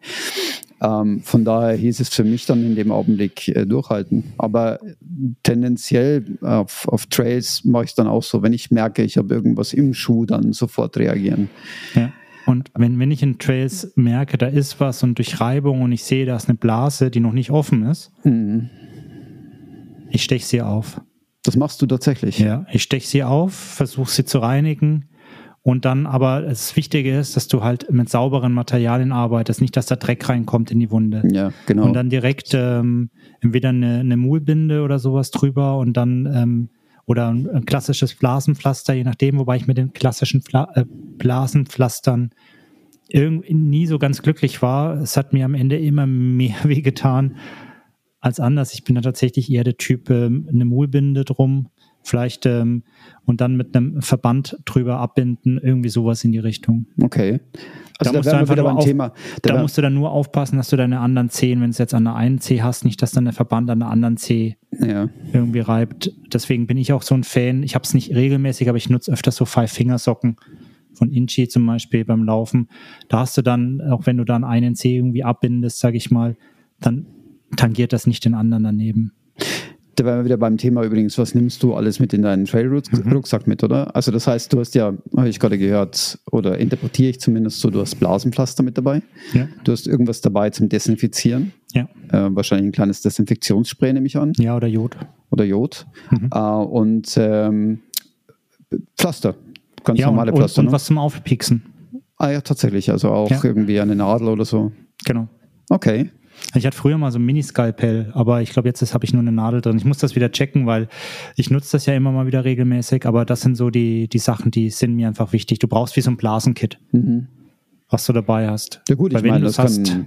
Ähm, von daher hieß es für mich dann in dem Augenblick äh, durchhalten. Aber tendenziell auf, auf Trails mache ich es dann auch so, wenn ich merke, ich habe irgendwas im Schuh, dann sofort reagieren. Ja. Und wenn, wenn ich in Trails merke, da ist was und durch Reibung und ich sehe, da ist eine Blase, die noch nicht offen ist, mhm. ich steche sie auf. Das machst du tatsächlich? Ja, ich steche sie auf, versuche sie zu reinigen und dann aber das Wichtige ist, dass du halt mit sauberen Materialien arbeitest, nicht, dass da Dreck reinkommt in die Wunde. Ja, genau. Und dann direkt ähm, entweder eine, eine Mullbinde oder sowas drüber und dann ähm, oder ein, klassisches Blasenpflaster, je nachdem, wobei ich mit den klassischen Pfla äh, Blasenpflastern irgendwie nie so ganz glücklich war. Es hat mir am Ende immer mehr wehgetan als anders. Ich bin da tatsächlich eher der Typ, ähm, eine Mullbinde drum, vielleicht ähm, und dann mit einem Verband drüber abbinden, irgendwie sowas in die Richtung. Okay. Also da, musst du einfach nur auf, Thema. Da, da musst du dann nur aufpassen, dass du deine anderen Zehen, wenn du es jetzt an der einen Zeh hast, nicht, dass dann der Verband an der anderen Zeh ja. irgendwie reibt. Deswegen bin ich auch so ein Fan. Ich habe es nicht regelmäßig, aber ich nutze öfters so Five-Finger-Socken von Inchi zum Beispiel beim Laufen. Da hast du dann, auch wenn du dann einen Zeh irgendwie abbindest, sage ich mal, dann tangiert das nicht den anderen daneben. Da wären wir wieder beim Thema übrigens, was nimmst du alles mit in deinen Trail-Rucksack mhm. mit, oder? Also das heißt, du hast ja, habe ich gerade gehört, oder interpretiere ich zumindest so, du hast Blasenpflaster mit dabei. Ja. Du hast irgendwas dabei zum Desinfizieren. Ja. Äh, wahrscheinlich ein kleines Desinfektionsspray, nehme ich an. Ja, oder Jod. Oder Jod. Mhm. Äh, und ähm, Pflaster. Ganz ja, normale und, Pflaster. Und, und ne? was zum Aufpieksen. Ah ja, tatsächlich. Also auch ja. irgendwie eine Nadel oder so. Genau. Okay. Ich hatte früher mal so ein Mini-Skalpell, aber ich glaube, jetzt habe ich nur eine Nadel drin. Ich muss das wieder checken, weil ich nutze das ja immer mal wieder regelmäßig, aber das sind so die, die Sachen, die sind mir einfach wichtig. Du brauchst wie so ein Blasenkit, mhm. was du dabei hast. Ja gut, ich meine, das, kann,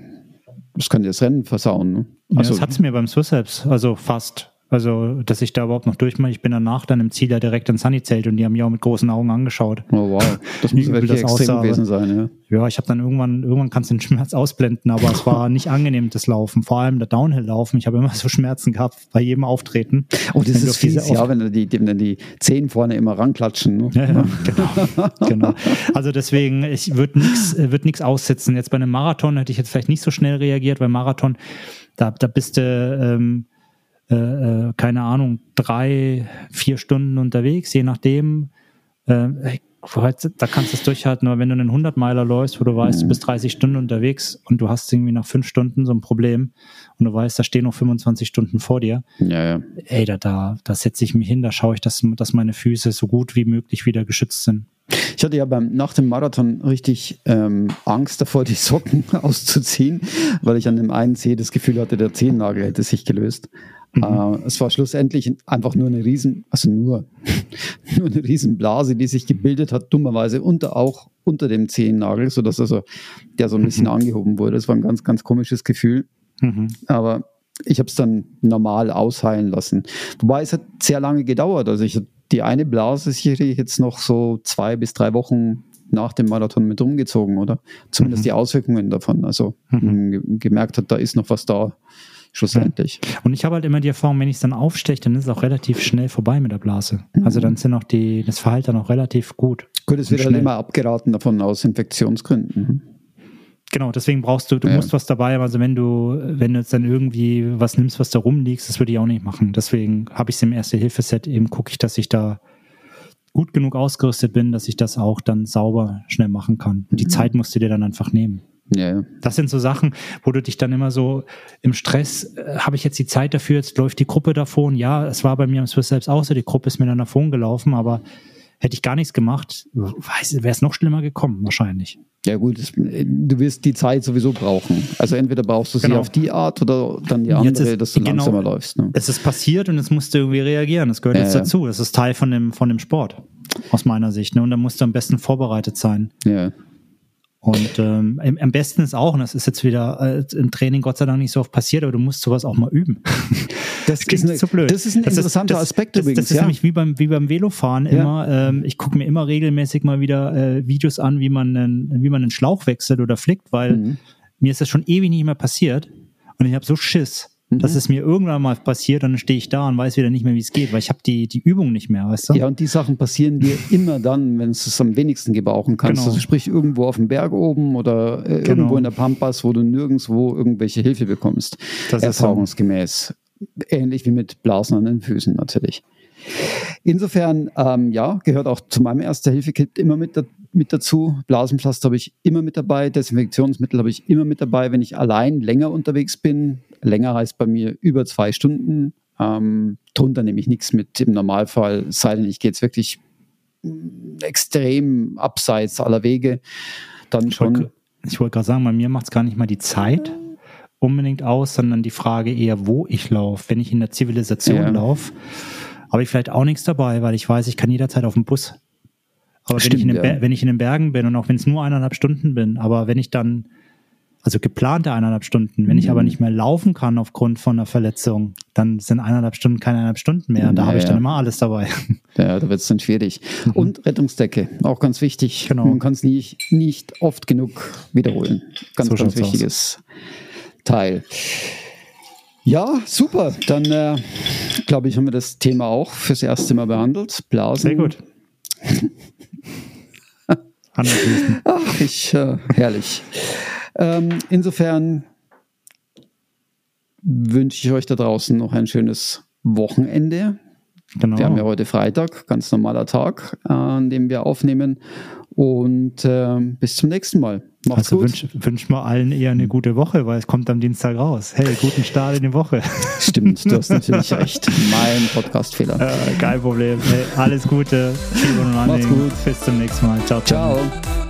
das kann dir das Rennen versauen. Ne? Also, ja, das hat es mir beim Swiss Alps, also fast. Also, dass ich da überhaupt noch durchmache. Ich bin danach dann im Ziel ja direkt ins Sunny-Zelt und die haben mich auch mit großen Augen angeschaut. Oh wow, das muss wirklich das extrem aussah. gewesen sein, ja. Ja, ich habe dann irgendwann, irgendwann kannst du den Schmerz ausblenden, aber es war nicht angenehm, das Laufen. Vor allem der Downhill-Laufen. Ich habe immer so Schmerzen gehabt bei jedem Auftreten. Oh, das ist fies, ja, wenn die, wenn die Zehen vorne immer ranklatschen. Ne? Ja, ja, genau, genau. Also deswegen, ich würde nichts würd nix aussitzen. Jetzt bei einem Marathon hätte ich jetzt vielleicht nicht so schnell reagiert, weil Marathon, da, da bist du... Ähm, äh, äh, keine Ahnung, drei, vier Stunden unterwegs, je nachdem. Äh, da kannst du es durchhalten, aber wenn du einen 100-Meiler läufst, wo du weißt, du bist 30 Stunden unterwegs und du hast irgendwie nach fünf Stunden so ein Problem und du weißt, da stehen noch 25 Stunden vor dir. Ja, ja. Ey, da, da, da setze ich mich hin, da schaue ich, dass, dass meine Füße so gut wie möglich wieder geschützt sind. Ich hatte ja beim, nach dem Marathon richtig ähm, Angst davor, die Socken auszuziehen, weil ich an dem einen Zeh das Gefühl hatte, der Zehennagel hätte sich gelöst. Mhm. Äh, es war schlussendlich einfach nur eine riesen, also nur, nur eine Riesenblase, die sich gebildet hat, dummerweise unter auch unter dem Zehennagel, sodass also der so ein bisschen mhm. angehoben wurde. Das war ein ganz, ganz komisches Gefühl. Mhm. Aber ich habe es dann normal ausheilen lassen. Wobei es hat sehr lange gedauert. Also ich die eine Blase sicherlich jetzt noch so zwei bis drei Wochen nach dem Marathon mit rumgezogen, oder? Zumindest mhm. die Auswirkungen davon. Also mhm. gemerkt hat, da ist noch was da schlussendlich. Und ich habe halt immer die Erfahrung, wenn ich es dann aufsteche, dann ist es auch relativ schnell vorbei mit der Blase. Mhm. Also dann sind auch die, das Verhalten auch relativ gut. Gut, es wird halt immer abgeraten davon aus Infektionsgründen. Genau, deswegen brauchst du, du ja. musst was dabei haben. Also wenn du, wenn du jetzt dann irgendwie was nimmst, was da rumliegst, das würde ich auch nicht machen. Deswegen habe ich es im Erste-Hilfe-Set eben, gucke ich, dass ich da gut genug ausgerüstet bin, dass ich das auch dann sauber schnell machen kann. Und die mhm. Zeit musst du dir dann einfach nehmen. Ja. Das sind so Sachen, wo du dich dann immer so im Stress, äh, habe ich jetzt die Zeit dafür, jetzt läuft die Gruppe davon. Ja, es war bei mir am Swiss selbst auch so, die Gruppe ist mir dann davon gelaufen, aber hätte ich gar nichts gemacht, wäre es noch schlimmer gekommen, wahrscheinlich. Ja gut, du wirst die Zeit sowieso brauchen. Also entweder brauchst du sie genau. auf die Art oder dann die andere, ist, dass du genau, langsamer läufst. Ne? Es ist passiert und es musst du irgendwie reagieren. Das gehört äh, jetzt dazu. Das ist Teil von dem, von dem Sport, aus meiner Sicht. Ne? Und da musst du am besten vorbereitet sein. Ja. Und ähm, am besten ist auch, und das ist jetzt wieder äh, im Training Gott sei Dank nicht so oft passiert, aber du musst sowas auch mal üben. Das, das ist eine, so blöd. Das ist ein das interessanter ist, das, Aspekt das, übrigens. Das ist ja. nämlich wie beim, wie beim Velofahren ja. immer. Ähm, ich gucke mir immer regelmäßig mal wieder äh, Videos an, wie man, einen, wie man einen Schlauch wechselt oder flickt, weil mhm. mir ist das schon ewig nicht mehr passiert. Und ich habe so Schiss Mhm. Dass es mir irgendwann mal passiert und dann stehe ich da und weiß wieder nicht mehr, wie es geht, weil ich habe die, die Übung nicht mehr, weißt du? Ja, und die Sachen passieren dir immer dann, wenn du es am wenigsten gebrauchen kannst. Genau. Also sprich irgendwo auf dem Berg oben oder äh, genau. irgendwo in der Pampas, wo du nirgendwo irgendwelche Hilfe bekommst. Das erfahrungsgemäß. Ähnlich wie mit Blasen an den Füßen natürlich. Insofern, ähm, ja, gehört auch zu meinem Erste-Hilfe-Kit immer mit, da, mit dazu. Blasenpflaster habe ich immer mit dabei. Desinfektionsmittel habe ich immer mit dabei, wenn ich allein länger unterwegs bin. Länger heißt bei mir über zwei Stunden. Ähm, drunter nehme ich nichts mit im Normalfall, sei denn ich gehe jetzt wirklich extrem abseits aller Wege. Dann schon. Ich wollte, ich wollte gerade sagen, bei mir macht es gar nicht mal die Zeit unbedingt aus, sondern die Frage eher, wo ich laufe. Wenn ich in der Zivilisation ja. laufe, habe ich vielleicht auch nichts dabei, weil ich weiß, ich kann jederzeit auf den Bus. Aber Stimmt, wenn, ich ja. wenn ich in den Bergen bin und auch wenn es nur eineinhalb Stunden bin, aber wenn ich dann, also geplante eineinhalb Stunden, wenn mhm. ich aber nicht mehr laufen kann aufgrund von einer Verletzung, dann sind eineinhalb Stunden keine eineinhalb Stunden mehr. Und da ja, habe ich dann immer alles dabei. Ja, da wird es dann schwierig. Mhm. Und Rettungsdecke, auch ganz wichtig. Genau. Man kann es nicht, nicht oft genug wiederholen. Ganz, so ganz wichtiges aus. Teil. Ja, super. Dann äh, glaube ich, haben wir das Thema auch fürs erste Mal behandelt. Blasen. Sehr gut. Ach, ich, äh, herrlich. Ähm, insofern wünsche ich euch da draußen noch ein schönes Wochenende. Genau. Wir haben ja heute Freitag, ganz normaler Tag, an dem wir aufnehmen. Und äh, bis zum nächsten Mal. Macht's also gut. Wünschen wünsch wir allen eher eine gute Woche, weil es kommt am Dienstag raus. Hey, guten Start in die Woche. Stimmt, du hast natürlich recht. Mein Podcast-Fehler. Äh, kein Problem. Hey, alles Gute. Macht's gut. Bis zum nächsten Mal. Ciao, ciao. ciao.